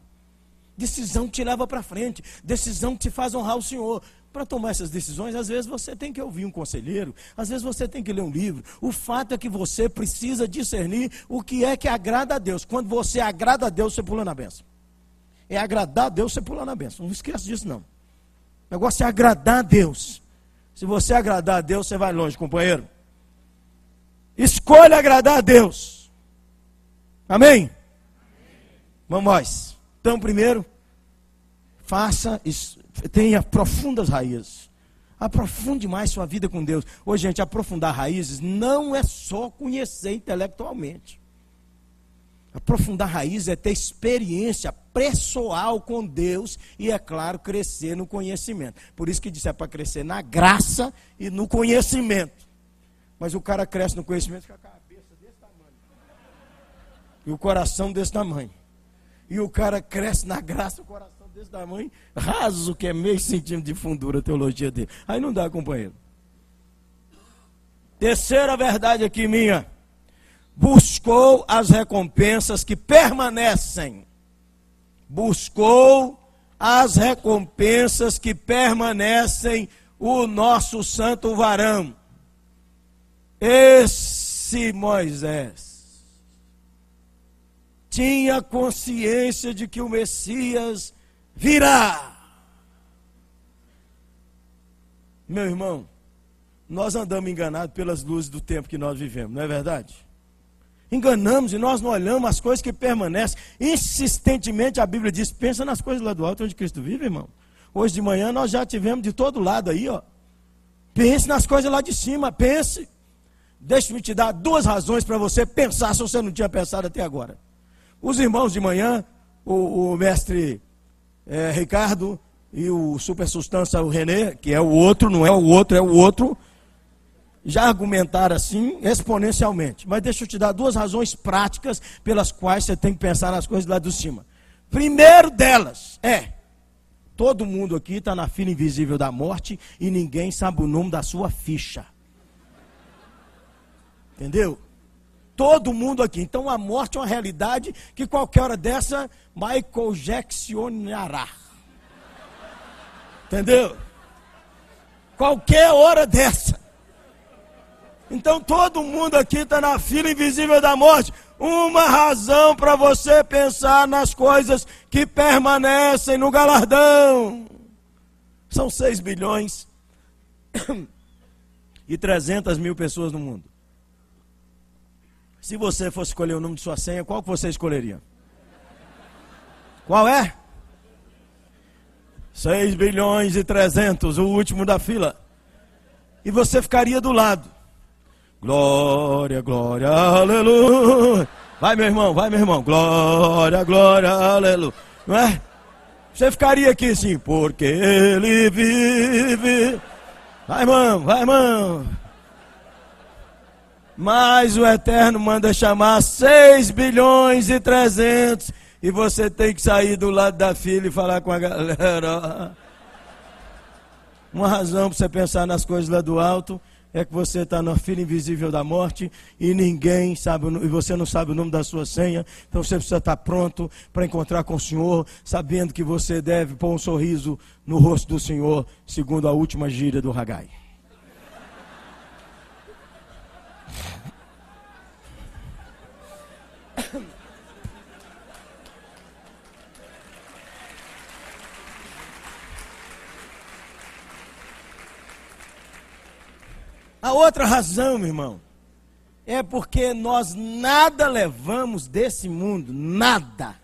Decisão que te leva para frente, decisão que te faz honrar o Senhor. Para tomar essas decisões, às vezes você tem que ouvir um conselheiro, às vezes você tem que ler um livro. O fato é que você precisa discernir o que é que agrada a Deus. Quando você agrada a Deus, você pula na benção. É agradar a Deus, você pula na benção. Não esqueça disso, não. O negócio é agradar a Deus. Se você agradar a Deus, você vai longe, companheiro. Escolha agradar a Deus. Amém? Vamos nós. Então, primeiro, faça, tenha profundas raízes. Aprofunde mais sua vida com Deus. Hoje, gente, aprofundar raízes não é só conhecer intelectualmente. Aprofundar raízes é ter experiência pessoal com Deus e, é claro, crescer no conhecimento. Por isso que disse é para crescer na graça e no conhecimento. Mas o cara cresce no conhecimento com a e o coração desse tamanho. E o cara cresce na graça, o coração desse tamanho, raso, que é meio centímetro de fundura a teologia dele. Aí não dá, companheiro. Terceira verdade aqui minha. Buscou as recompensas que permanecem. Buscou as recompensas que permanecem o nosso santo varão. Esse Moisés tinha consciência de que o Messias virá. Meu irmão, nós andamos enganados pelas luzes do tempo que nós vivemos, não é verdade? Enganamos e nós não olhamos as coisas que permanecem. Insistentemente a Bíblia diz: pensa nas coisas lá do alto onde Cristo vive, irmão. Hoje de manhã nós já tivemos de todo lado aí, ó. Pense nas coisas lá de cima, pense. Deixe-me te dar duas razões para você pensar se você não tinha pensado até agora. Os irmãos de manhã, o, o mestre é, Ricardo e o super substância o René, que é o outro, não é o outro, é o outro, já argumentaram assim exponencialmente. Mas deixa eu te dar duas razões práticas pelas quais você tem que pensar nas coisas lá de cima. Primeiro delas é: todo mundo aqui está na fila invisível da morte e ninguém sabe o nome da sua ficha. Entendeu? Todo mundo aqui. Então a morte é uma realidade que qualquer hora dessa Michael Jacksonará. Entendeu? Qualquer hora dessa. Então todo mundo aqui está na fila invisível da morte. Uma razão para você pensar nas coisas que permanecem no galardão. São 6 bilhões e 300 mil pessoas no mundo. Se você fosse escolher o nome de sua senha, qual que você escolheria? Qual é? 6 bilhões e 300, o último da fila. E você ficaria do lado. Glória, glória, aleluia. Vai, meu irmão, vai, meu irmão. Glória, glória, aleluia. Não é? Você ficaria aqui assim, porque ele vive. Vai, irmão, vai, irmão. Mas o Eterno manda chamar 6 bilhões e 300. E você tem que sair do lado da filha e falar com a galera. Uma razão para você pensar nas coisas lá do alto é que você está na fila invisível da morte e ninguém sabe, e você não sabe o nome da sua senha, então você precisa estar pronto para encontrar com o Senhor, sabendo que você deve pôr um sorriso no rosto do Senhor, segundo a última gíria do Ragai. A outra razão, meu irmão, é porque nós nada levamos desse mundo, nada.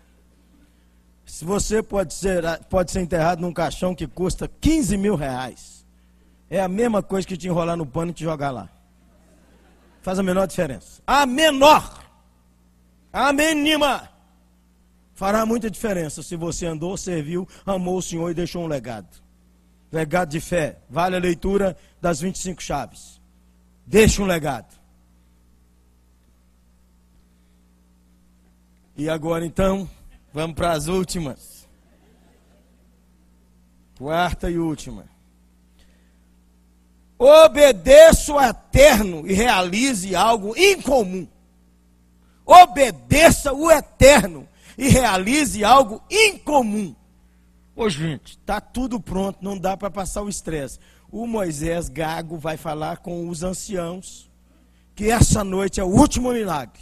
Se você pode ser, pode ser enterrado num caixão que custa 15 mil reais, é a mesma coisa que te enrolar no pano e te jogar lá. Faz a menor diferença. A menor, a mínima, fará muita diferença se você andou, serviu, amou o Senhor e deixou um legado. Legado de fé. Vale a leitura das 25 chaves. Deixa um legado. E agora então, vamos para as últimas. Quarta e última. Obedeça o eterno e realize algo incomum. Obedeça o eterno e realize algo incomum. Ô gente, tá tudo pronto, não dá para passar o estresse o Moisés Gago vai falar com os anciãos que essa noite é o último milagre.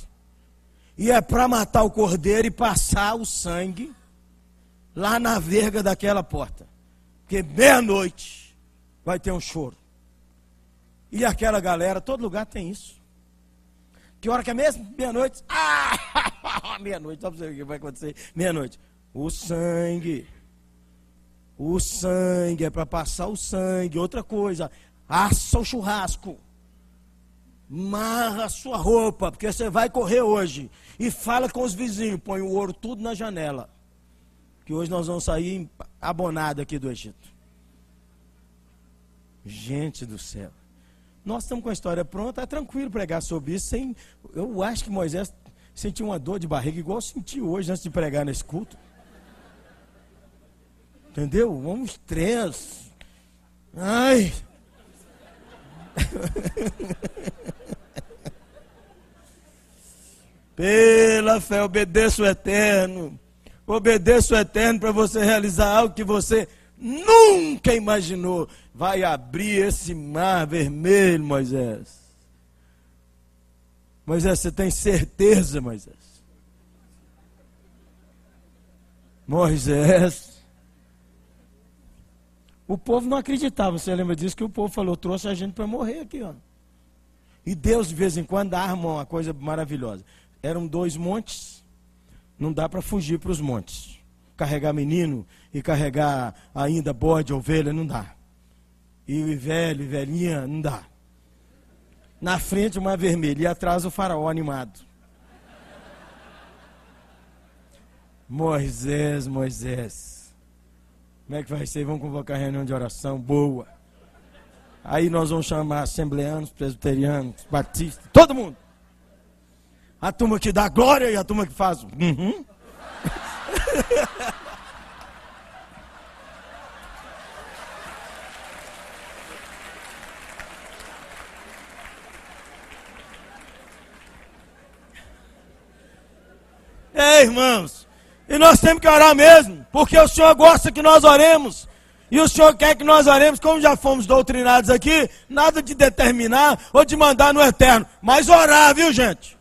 E é para matar o cordeiro e passar o sangue lá na verga daquela porta. Porque meia-noite vai ter um choro. E aquela galera, todo lugar tem isso. Que hora que é mesmo? Meia-noite. Ah! Meia-noite, só para você o que vai acontecer. Meia-noite. O sangue. O sangue é para passar o sangue. Outra coisa, assa o churrasco. Marra a sua roupa, porque você vai correr hoje. E fala com os vizinhos, põe o ouro tudo na janela. Que hoje nós vamos sair abonado aqui do Egito. Gente do céu. Nós estamos com a história pronta, é tranquilo pregar sobre isso. Sem, eu acho que Moisés sentiu uma dor de barriga, igual senti hoje antes de pregar nesse culto. Entendeu? Um estresse. Ai. Pela fé, obedeça o eterno. Obedeça o eterno para você realizar algo que você nunca imaginou. Vai abrir esse mar vermelho, Moisés. Moisés, você tem certeza, Moisés? Moisés, o povo não acreditava, você lembra disso? Que o povo falou, trouxe a gente para morrer aqui, ó. E Deus, de vez em quando, arma uma coisa maravilhosa. Eram dois montes, não dá para fugir para os montes. Carregar menino e carregar ainda bode, ovelha, não dá. E velho, e velhinha, não dá. Na frente uma vermelha e atrás o faraó animado. Moisés, Moisés. Como é que vai ser? Vamos convocar reunião de oração boa. Aí nós vamos chamar assembleanos, presbiterianos, batistas, todo mundo. A turma que dá glória e a turma que faz. Uhum. irmãos, e nós temos que orar mesmo, porque o Senhor gosta que nós oremos. E o Senhor quer que nós oremos, como já fomos doutrinados aqui, nada de determinar ou de mandar no eterno, mas orar, viu gente?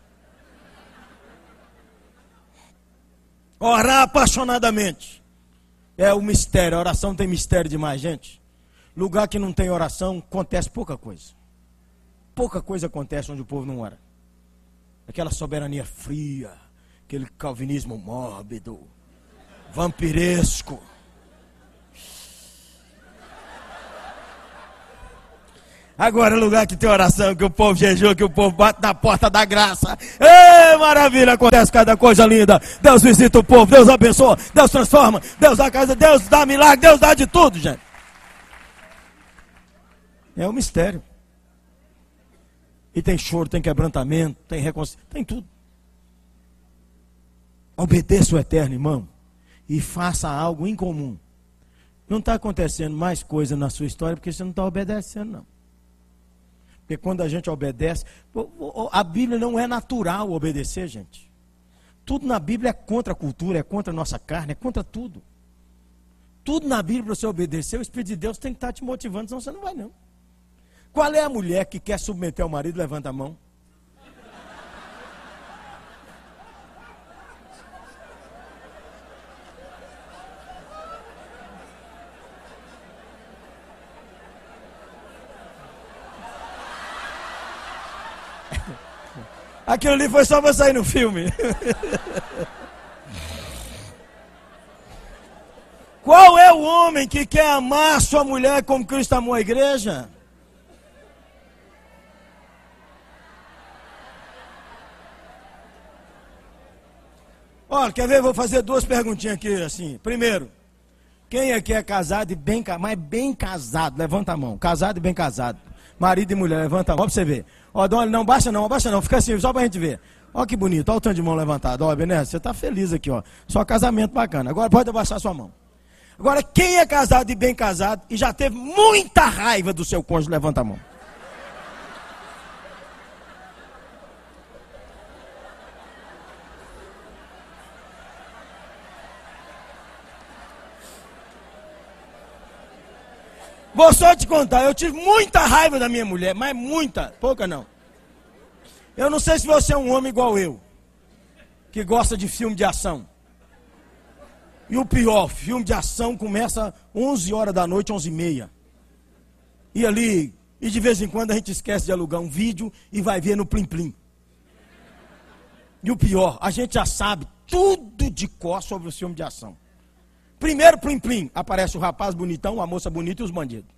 Orar apaixonadamente. É o mistério, a oração tem mistério demais, gente. Lugar que não tem oração, acontece pouca coisa. Pouca coisa acontece onde o povo não ora. Aquela soberania fria aquele calvinismo mórbido, vampiresco. Agora lugar que tem oração, que o povo jejua, que o povo bate na porta da graça. Ei, maravilha, acontece cada coisa linda. Deus visita o povo, Deus abençoa, Deus transforma, Deus dá casa, Deus dá milagre, Deus dá de tudo, gente. É um mistério. E tem choro, tem quebrantamento, tem reconciliação, tem tudo. Obedeça o eterno, irmão, e faça algo incomum. Não está acontecendo mais coisa na sua história porque você não está obedecendo, não. Porque quando a gente obedece, a Bíblia não é natural obedecer, gente. Tudo na Bíblia é contra a cultura, é contra a nossa carne, é contra tudo. Tudo na Bíblia para você obedecer, o Espírito de Deus tem que estar te motivando, senão você não vai não. Qual é a mulher que quer submeter o marido? Levanta a mão. Aquilo ali foi só para sair no filme. Qual é o homem que quer amar sua mulher como Cristo amou a igreja? Olha, quer ver? Vou fazer duas perguntinhas aqui, assim. Primeiro, quem aqui é casado e bem, mas bem casado? Levanta a mão. Casado e bem casado. Marido e mulher, levanta a mão pra você ver. Ó, Dona, não baixa não, baixa não, fica assim, só pra gente ver. Ó que bonito, ó o tanto de mão levantado. Ó, Bené, você tá feliz aqui, ó. Só casamento bacana. Agora pode abaixar sua mão. Agora, quem é casado e bem casado e já teve muita raiva do seu cônjuge, levanta a mão. Vou só te contar, eu tive muita raiva da minha mulher, mas muita, pouca não. Eu não sei se você é um homem igual eu, que gosta de filme de ação. E o pior, filme de ação começa 11 horas da noite, 11 e meia. E ali, e de vez em quando a gente esquece de alugar um vídeo e vai ver no Plim Plim. E o pior, a gente já sabe tudo de cor sobre o filme de ação. Primeiro plim plim, aparece o rapaz bonitão, a moça bonita e os bandidos.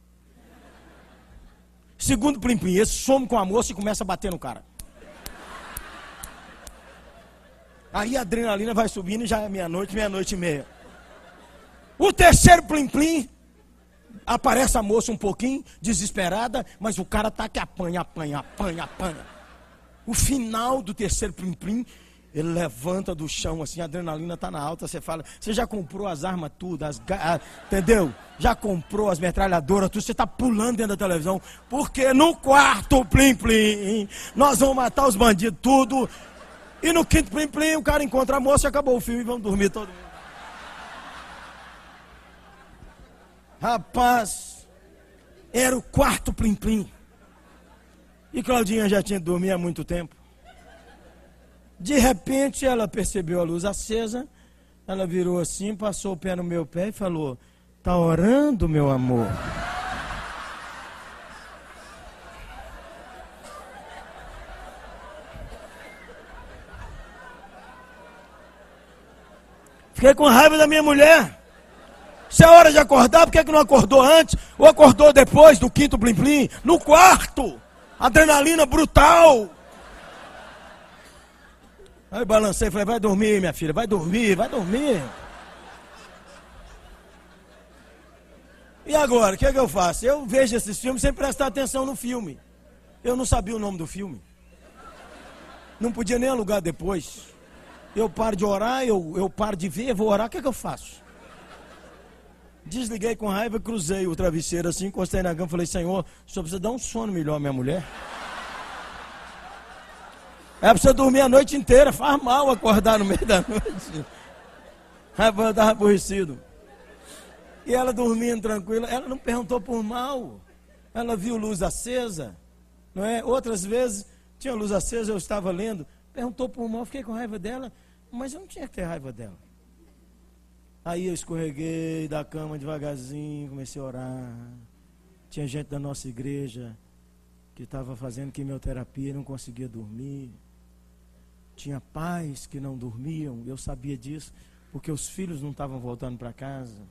Segundo plim plim, esse some com a moça e começa a bater no cara. Aí a adrenalina vai subindo e já é meia-noite, meia-noite e meia. O terceiro plim plim, aparece a moça um pouquinho desesperada, mas o cara tá que apanha, apanha, apanha, apanha. O final do terceiro plim plim ele levanta do chão, assim, a adrenalina está na alta. Você fala, você já comprou as armas tudo, as, entendeu? Já comprou as metralhadoras, tudo. Você está pulando dentro da televisão. Porque no quarto plim plim, nós vamos matar os bandidos tudo. E no quinto plim plim, o cara encontra a moça acabou o filme vamos dormir todo mundo. Rapaz, era o quarto plim plim. E Claudinha já tinha dormido há muito tempo. De repente ela percebeu a luz acesa, ela virou assim, passou o pé no meu pé e falou: Tá orando, meu amor? Fiquei com raiva da minha mulher. Se é hora de acordar, por que, que não acordou antes? Ou acordou depois do quinto plim plim? No quarto. Adrenalina brutal. Aí balancei e falei, vai dormir, minha filha, vai dormir, vai dormir. E agora, o que, é que eu faço? Eu vejo esses filmes sem prestar atenção no filme. Eu não sabia o nome do filme. Não podia nem alugar depois. Eu paro de orar, eu, eu paro de ver, vou orar, o que, é que eu faço? Desliguei com raiva, cruzei o travesseiro assim, encostei na cama e falei, Senhor, só precisa dar um sono melhor minha mulher. É pra dormir a noite inteira, faz mal acordar no meio da noite. Rapaz, eu estava aborrecido. E ela dormindo tranquila, ela não perguntou por mal. Ela viu luz acesa, não é? Outras vezes tinha luz acesa, eu estava lendo, perguntou por mal, fiquei com raiva dela, mas eu não tinha que ter raiva dela. Aí eu escorreguei da cama devagarzinho, comecei a orar. Tinha gente da nossa igreja que estava fazendo quimioterapia e não conseguia dormir. Tinha pais que não dormiam, eu sabia disso, porque os filhos não estavam voltando para casa.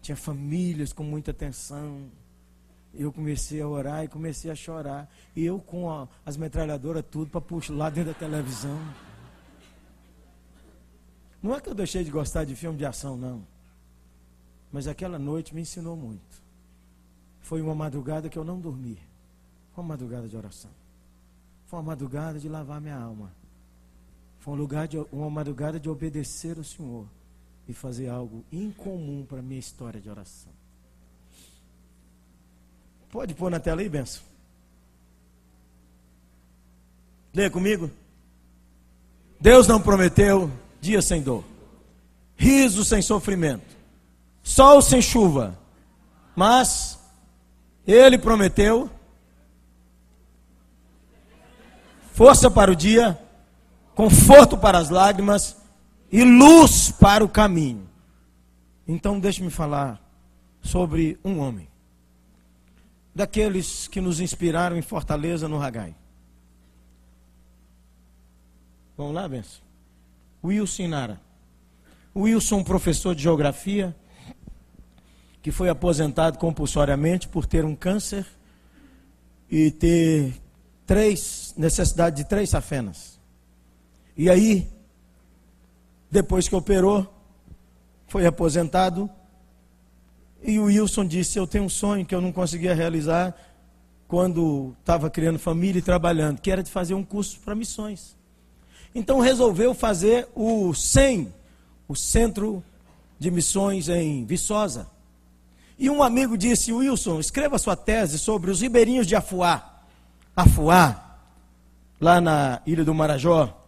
Tinha famílias com muita tensão. Eu comecei a orar e comecei a chorar. E eu com a, as metralhadoras tudo para puxar lá dentro da televisão. Não é que eu deixei de gostar de filme de ação, não. Mas aquela noite me ensinou muito. Foi uma madrugada que eu não dormi. Foi uma madrugada de oração. Foi uma madrugada de lavar minha alma. Foi um lugar de, uma madrugada de obedecer ao Senhor e fazer algo incomum para a minha história de oração. Pode pôr na tela aí, benção. Leia comigo. Deus não prometeu dia sem dor, riso sem sofrimento, sol sem chuva, mas Ele prometeu força para o dia, conforto para as lágrimas e luz para o caminho. Então, deixe-me falar sobre um homem, daqueles que nos inspiraram em Fortaleza, no Ragai. Vamos lá, benção? Wilson Nara. Wilson, professor de geografia, que foi aposentado compulsoriamente por ter um câncer e ter três necessidade de três safenas. E aí depois que operou, foi aposentado. E o Wilson disse: Eu tenho um sonho que eu não conseguia realizar quando estava criando família e trabalhando, que era de fazer um curso para missões. Então resolveu fazer o CEM, o Centro de Missões em Viçosa. E um amigo disse: Wilson, escreva sua tese sobre os ribeirinhos de Afuá. Afuá, lá na ilha do Marajó.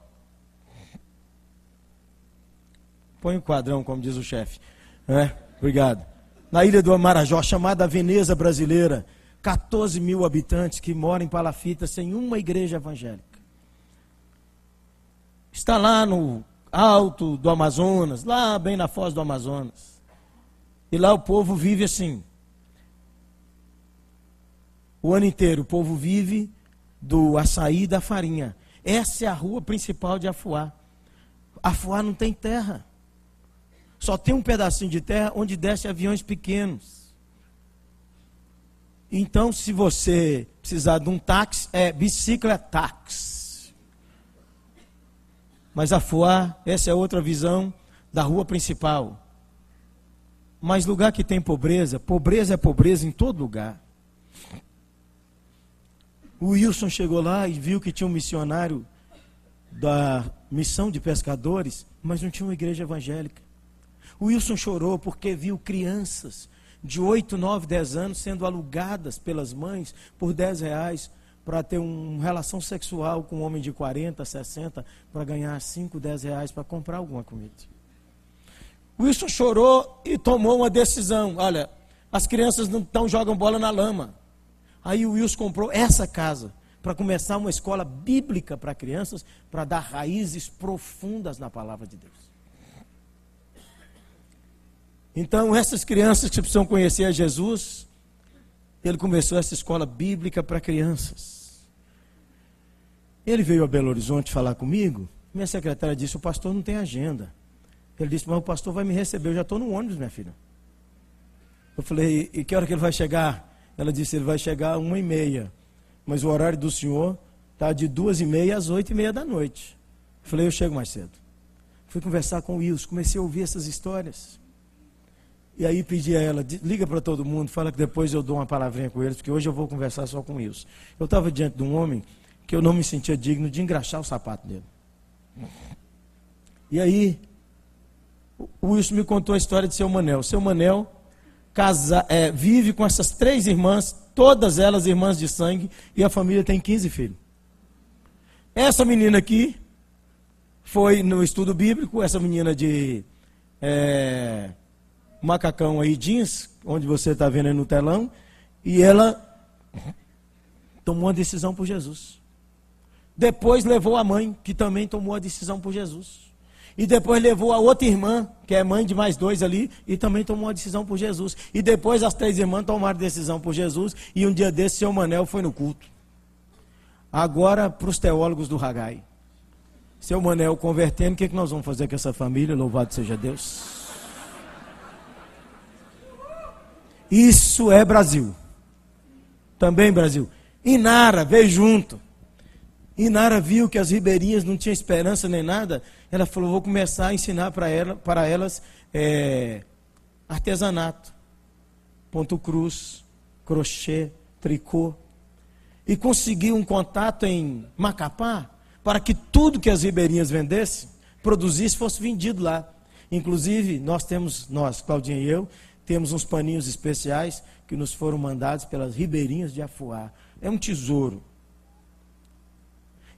Põe o quadrão, como diz o chefe. É, obrigado. Na ilha do Amarajó, chamada Veneza Brasileira, 14 mil habitantes que moram em Palafita sem uma igreja evangélica. Está lá no alto do Amazonas, lá bem na foz do Amazonas. E lá o povo vive assim. O ano inteiro o povo vive do açaí e da farinha. Essa é a rua principal de Afuá. Afuá não tem terra. Só tem um pedacinho de terra onde desce aviões pequenos. Então, se você precisar de um táxi, é bicicleta táxi. Mas a Fuá, essa é outra visão da rua principal. Mas lugar que tem pobreza, pobreza é pobreza em todo lugar. O Wilson chegou lá e viu que tinha um missionário da missão de pescadores, mas não tinha uma igreja evangélica. O Wilson chorou porque viu crianças de 8, 9, 10 anos sendo alugadas pelas mães por 10 reais para ter uma relação sexual com um homem de 40, 60, para ganhar 5, 10 reais para comprar alguma comida. Wilson chorou e tomou uma decisão. Olha, as crianças não tão, jogam bola na lama. Aí o Wilson comprou essa casa para começar uma escola bíblica para crianças, para dar raízes profundas na palavra de Deus. Então, essas crianças que precisam conhecer a Jesus, ele começou essa escola bíblica para crianças. Ele veio a Belo Horizonte falar comigo. Minha secretária disse: O pastor não tem agenda. Ele disse: Mas o pastor vai me receber. Eu já estou no ônibus, minha filha. Eu falei: E que hora que ele vai chegar? Ela disse: Ele vai chegar uma e meia. Mas o horário do senhor está de duas e meia às oito e meia da noite. Eu falei: Eu chego mais cedo. Fui conversar com o Wilson. Comecei a ouvir essas histórias. E aí pedi a ela, liga para todo mundo, fala que depois eu dou uma palavrinha com eles, porque hoje eu vou conversar só com isso. Eu estava diante de um homem que eu não me sentia digno de engraxar o sapato dele. E aí, o Wilson me contou a história de seu Manel. Seu Manel casa, é, vive com essas três irmãs, todas elas irmãs de sangue, e a família tem 15 filhos. Essa menina aqui foi no estudo bíblico, essa menina de. É, macacão aí, jeans, onde você está vendo aí no telão, e ela tomou uma decisão por Jesus. Depois levou a mãe, que também tomou a decisão por Jesus. E depois levou a outra irmã, que é mãe de mais dois ali, e também tomou a decisão por Jesus. E depois as três irmãs tomaram decisão por Jesus, e um dia desse, seu Manel foi no culto. Agora, para os teólogos do Ragai. Seu Manel convertendo, o que, é que nós vamos fazer com essa família? Louvado seja Deus. Isso é Brasil. Também, Brasil. Inara veio junto. Inara viu que as ribeirinhas não tinham esperança nem nada. Ela falou: vou começar a ensinar para ela, para elas é, artesanato, ponto cruz, crochê, tricô. E conseguiu um contato em Macapá para que tudo que as ribeirinhas vendessem, produzisse, fosse vendido lá. Inclusive, nós temos, nós, Claudinha e eu, temos uns paninhos especiais que nos foram mandados pelas ribeirinhas de Afuá. É um tesouro.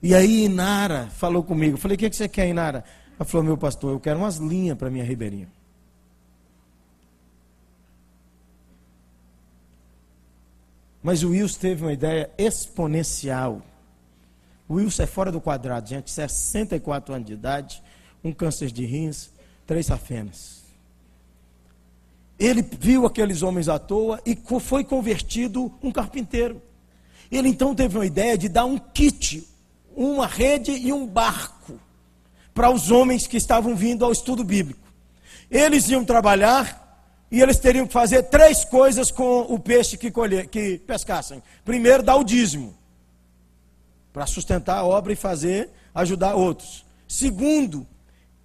E aí Inara falou comigo. Falei, o que, que você quer, Inara? Ela falou, meu pastor, eu quero umas linhas para minha ribeirinha. Mas o Wilson teve uma ideia exponencial. O Wilson é fora do quadrado, gente, 64 anos de idade, um câncer de rins, três safenas. Ele viu aqueles homens à toa e foi convertido um carpinteiro. Ele então teve uma ideia de dar um kit, uma rede e um barco para os homens que estavam vindo ao estudo bíblico. Eles iam trabalhar e eles teriam que fazer três coisas com o peixe que, colher, que pescassem. Primeiro, dar o dízimo, para sustentar a obra e fazer, ajudar outros. Segundo,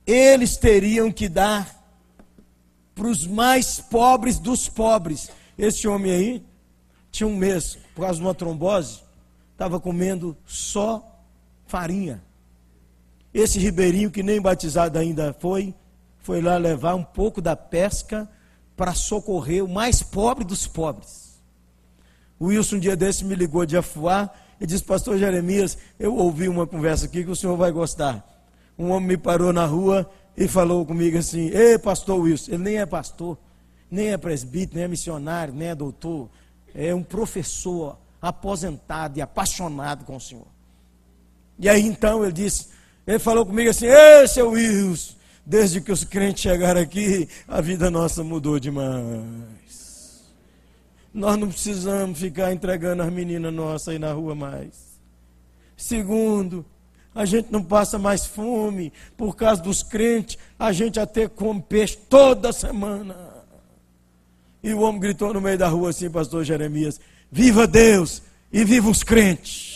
eles teriam que dar para os mais pobres dos pobres. Esse homem aí tinha um mês, por causa de uma trombose, estava comendo só farinha. Esse ribeirinho, que nem batizado ainda foi, foi lá levar um pouco da pesca para socorrer o mais pobre dos pobres. O Wilson, um dia desse, me ligou de Afuá e disse: Pastor Jeremias, eu ouvi uma conversa aqui que o senhor vai gostar. Um homem me parou na rua e falou comigo assim: Ei, pastor Wilson, ele nem é pastor, nem é presbítero, nem é missionário, nem é doutor, é um professor aposentado e apaixonado com o senhor. E aí então ele disse: Ele falou comigo assim: Ei, seu Wilson, desde que os crentes chegaram aqui, a vida nossa mudou demais. Nós não precisamos ficar entregando as meninas nossas aí na rua mais. Segundo, a gente não passa mais fome por causa dos crentes, a gente até come peixe toda semana. E o homem gritou no meio da rua assim, pastor Jeremias: Viva Deus e viva os crentes.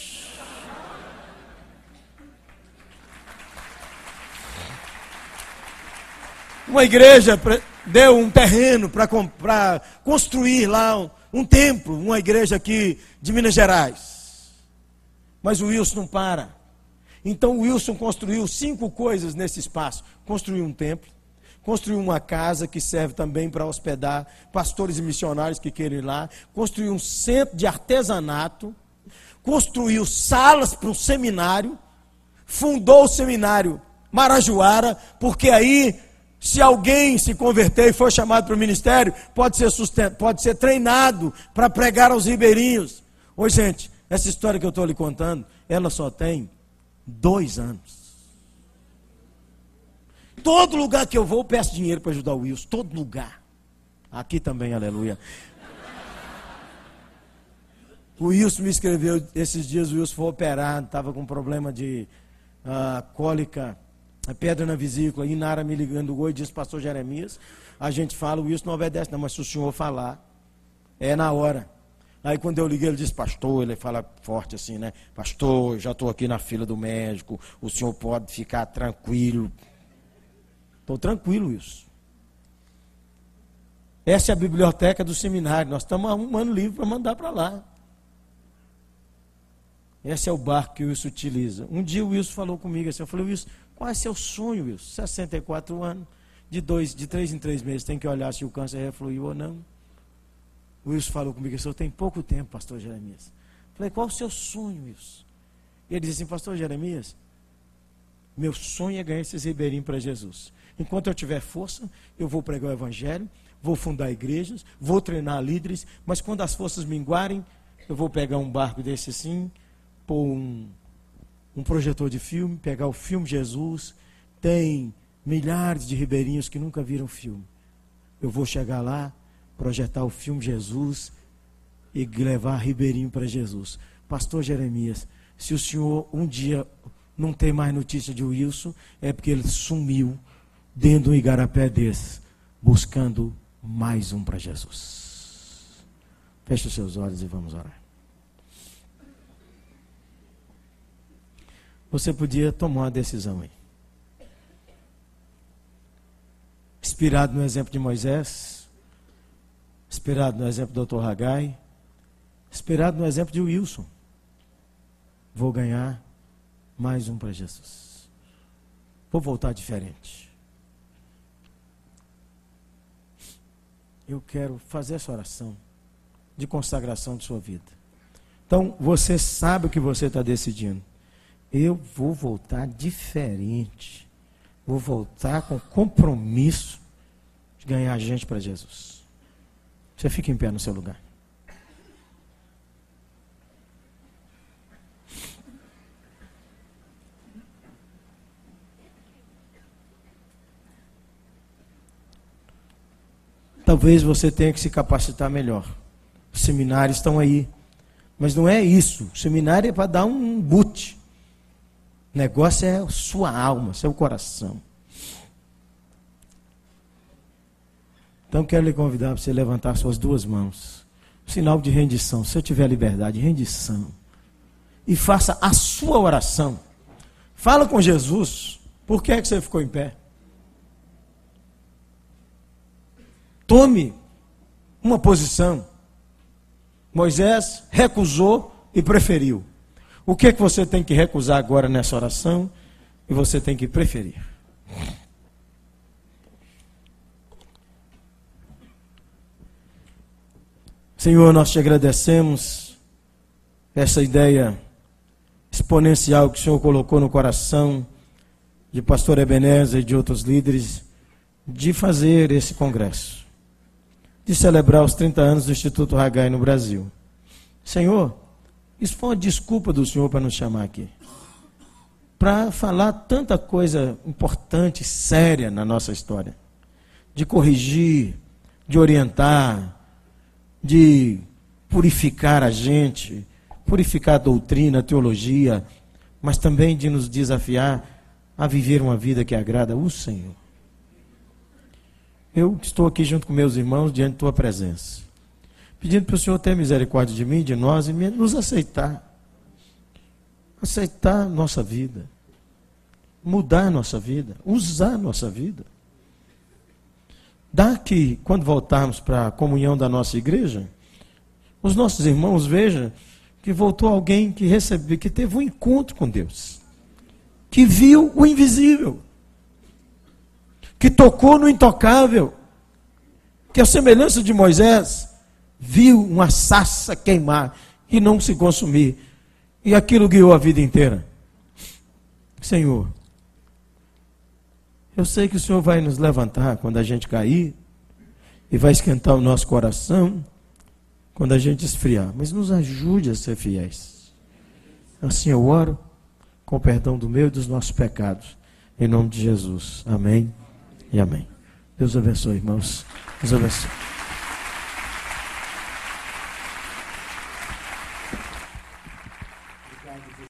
Uma igreja deu um terreno para construir lá um, um templo, uma igreja aqui de Minas Gerais. Mas o Wilson não para. Então Wilson construiu cinco coisas nesse espaço: construiu um templo, construiu uma casa que serve também para hospedar pastores e missionários que querem ir lá, construiu um centro de artesanato, construiu salas para um seminário, fundou o seminário Marajoara, porque aí se alguém se converter e for chamado para o ministério, pode ser, sustento, pode ser treinado para pregar aos ribeirinhos. Oi, gente, essa história que eu estou lhe contando, ela só tem dois anos. Todo lugar que eu vou, eu peço dinheiro para ajudar o Wilson. Todo lugar. Aqui também, aleluia. O Wilson me escreveu esses dias, o Wilson foi operado, estava com problema de uh, cólica, pedra na vesícula. Inara me ligando hoje, disse, pastor Jeremias, a gente fala, o Wilson não obedece, não, mas se o senhor falar, é na hora. Aí quando eu liguei, ele disse, pastor, ele fala forte assim, né? Pastor, já estou aqui na fila do médico, o senhor pode ficar tranquilo. Estou tranquilo isso. Essa é a biblioteca do seminário. Nós estamos arrumando livro para mandar para lá. Esse é o barco que o Wilson utiliza. Um dia o Wilson falou comigo assim, eu falei, Wilson, qual é seu sonho, Wilson? 64 anos, de dois, de três em três meses, tem que olhar se o câncer refluiu ou não. O Wilson falou comigo, o senhor tem pouco tempo, pastor Jeremias. Falei, qual o seu sonho, Wilson? E ele disse assim, pastor Jeremias, meu sonho é ganhar esses ribeirinhos para Jesus. Enquanto eu tiver força, eu vou pregar o evangelho, vou fundar igrejas, vou treinar líderes, mas quando as forças minguarem, eu vou pegar um barco desse assim, pôr um, um projetor de filme, pegar o filme Jesus, tem milhares de ribeirinhos que nunca viram filme. Eu vou chegar lá, projetar o filme Jesus e levar Ribeirinho para Jesus. Pastor Jeremias, se o senhor um dia não tem mais notícia de Wilson, é porque ele sumiu dentro de um igarapé desse, buscando mais um para Jesus. Feche os seus olhos e vamos orar. Você podia tomar uma decisão aí. Inspirado no exemplo de Moisés, inspirado no exemplo do Dr. Hagai, inspirado no exemplo de Wilson. Vou ganhar mais um para Jesus. Vou voltar diferente. Eu quero fazer essa oração de consagração de sua vida. Então, você sabe o que você está decidindo. Eu vou voltar diferente. Vou voltar com compromisso de ganhar gente para Jesus. Você fica em pé no seu lugar. Talvez você tenha que se capacitar melhor. Os seminários estão aí. Mas não é isso. O seminário é para dar um boot. O negócio é sua alma, seu coração. Então quero lhe convidar para você levantar suas duas mãos. Sinal de rendição. Se eu tiver liberdade, rendição. E faça a sua oração. Fala com Jesus. Por que é que você ficou em pé? Tome uma posição. Moisés recusou e preferiu. O que é que você tem que recusar agora nessa oração e você tem que preferir? Senhor, nós te agradecemos essa ideia exponencial que o Senhor colocou no coração de pastor Ebenezer e de outros líderes de fazer esse congresso de celebrar os 30 anos do Instituto Hagai no Brasil. Senhor, isso foi uma desculpa do Senhor para nos chamar aqui. Para falar tanta coisa importante, séria na nossa história. De corrigir, de orientar, de purificar a gente, purificar a doutrina, a teologia, mas também de nos desafiar a viver uma vida que agrada o Senhor. Eu estou aqui junto com meus irmãos diante de tua presença, pedindo para o Senhor ter misericórdia de mim, de nós e nos aceitar. Aceitar nossa vida, mudar nossa vida, usar nossa vida. Dá que, quando voltarmos para a comunhão da nossa igreja, os nossos irmãos vejam que voltou alguém que recebeu, que teve um encontro com Deus, que viu o invisível que tocou no intocável, que a semelhança de Moisés, viu uma sassa queimar e não se consumir, e aquilo guiou a vida inteira. Senhor, eu sei que o Senhor vai nos levantar quando a gente cair, e vai esquentar o nosso coração quando a gente esfriar, mas nos ajude a ser fiéis. Assim eu oro, com o perdão do meu e dos nossos pecados, em nome de Jesus. Amém e amém. Deus abençoe, irmãos. Deus abençoe.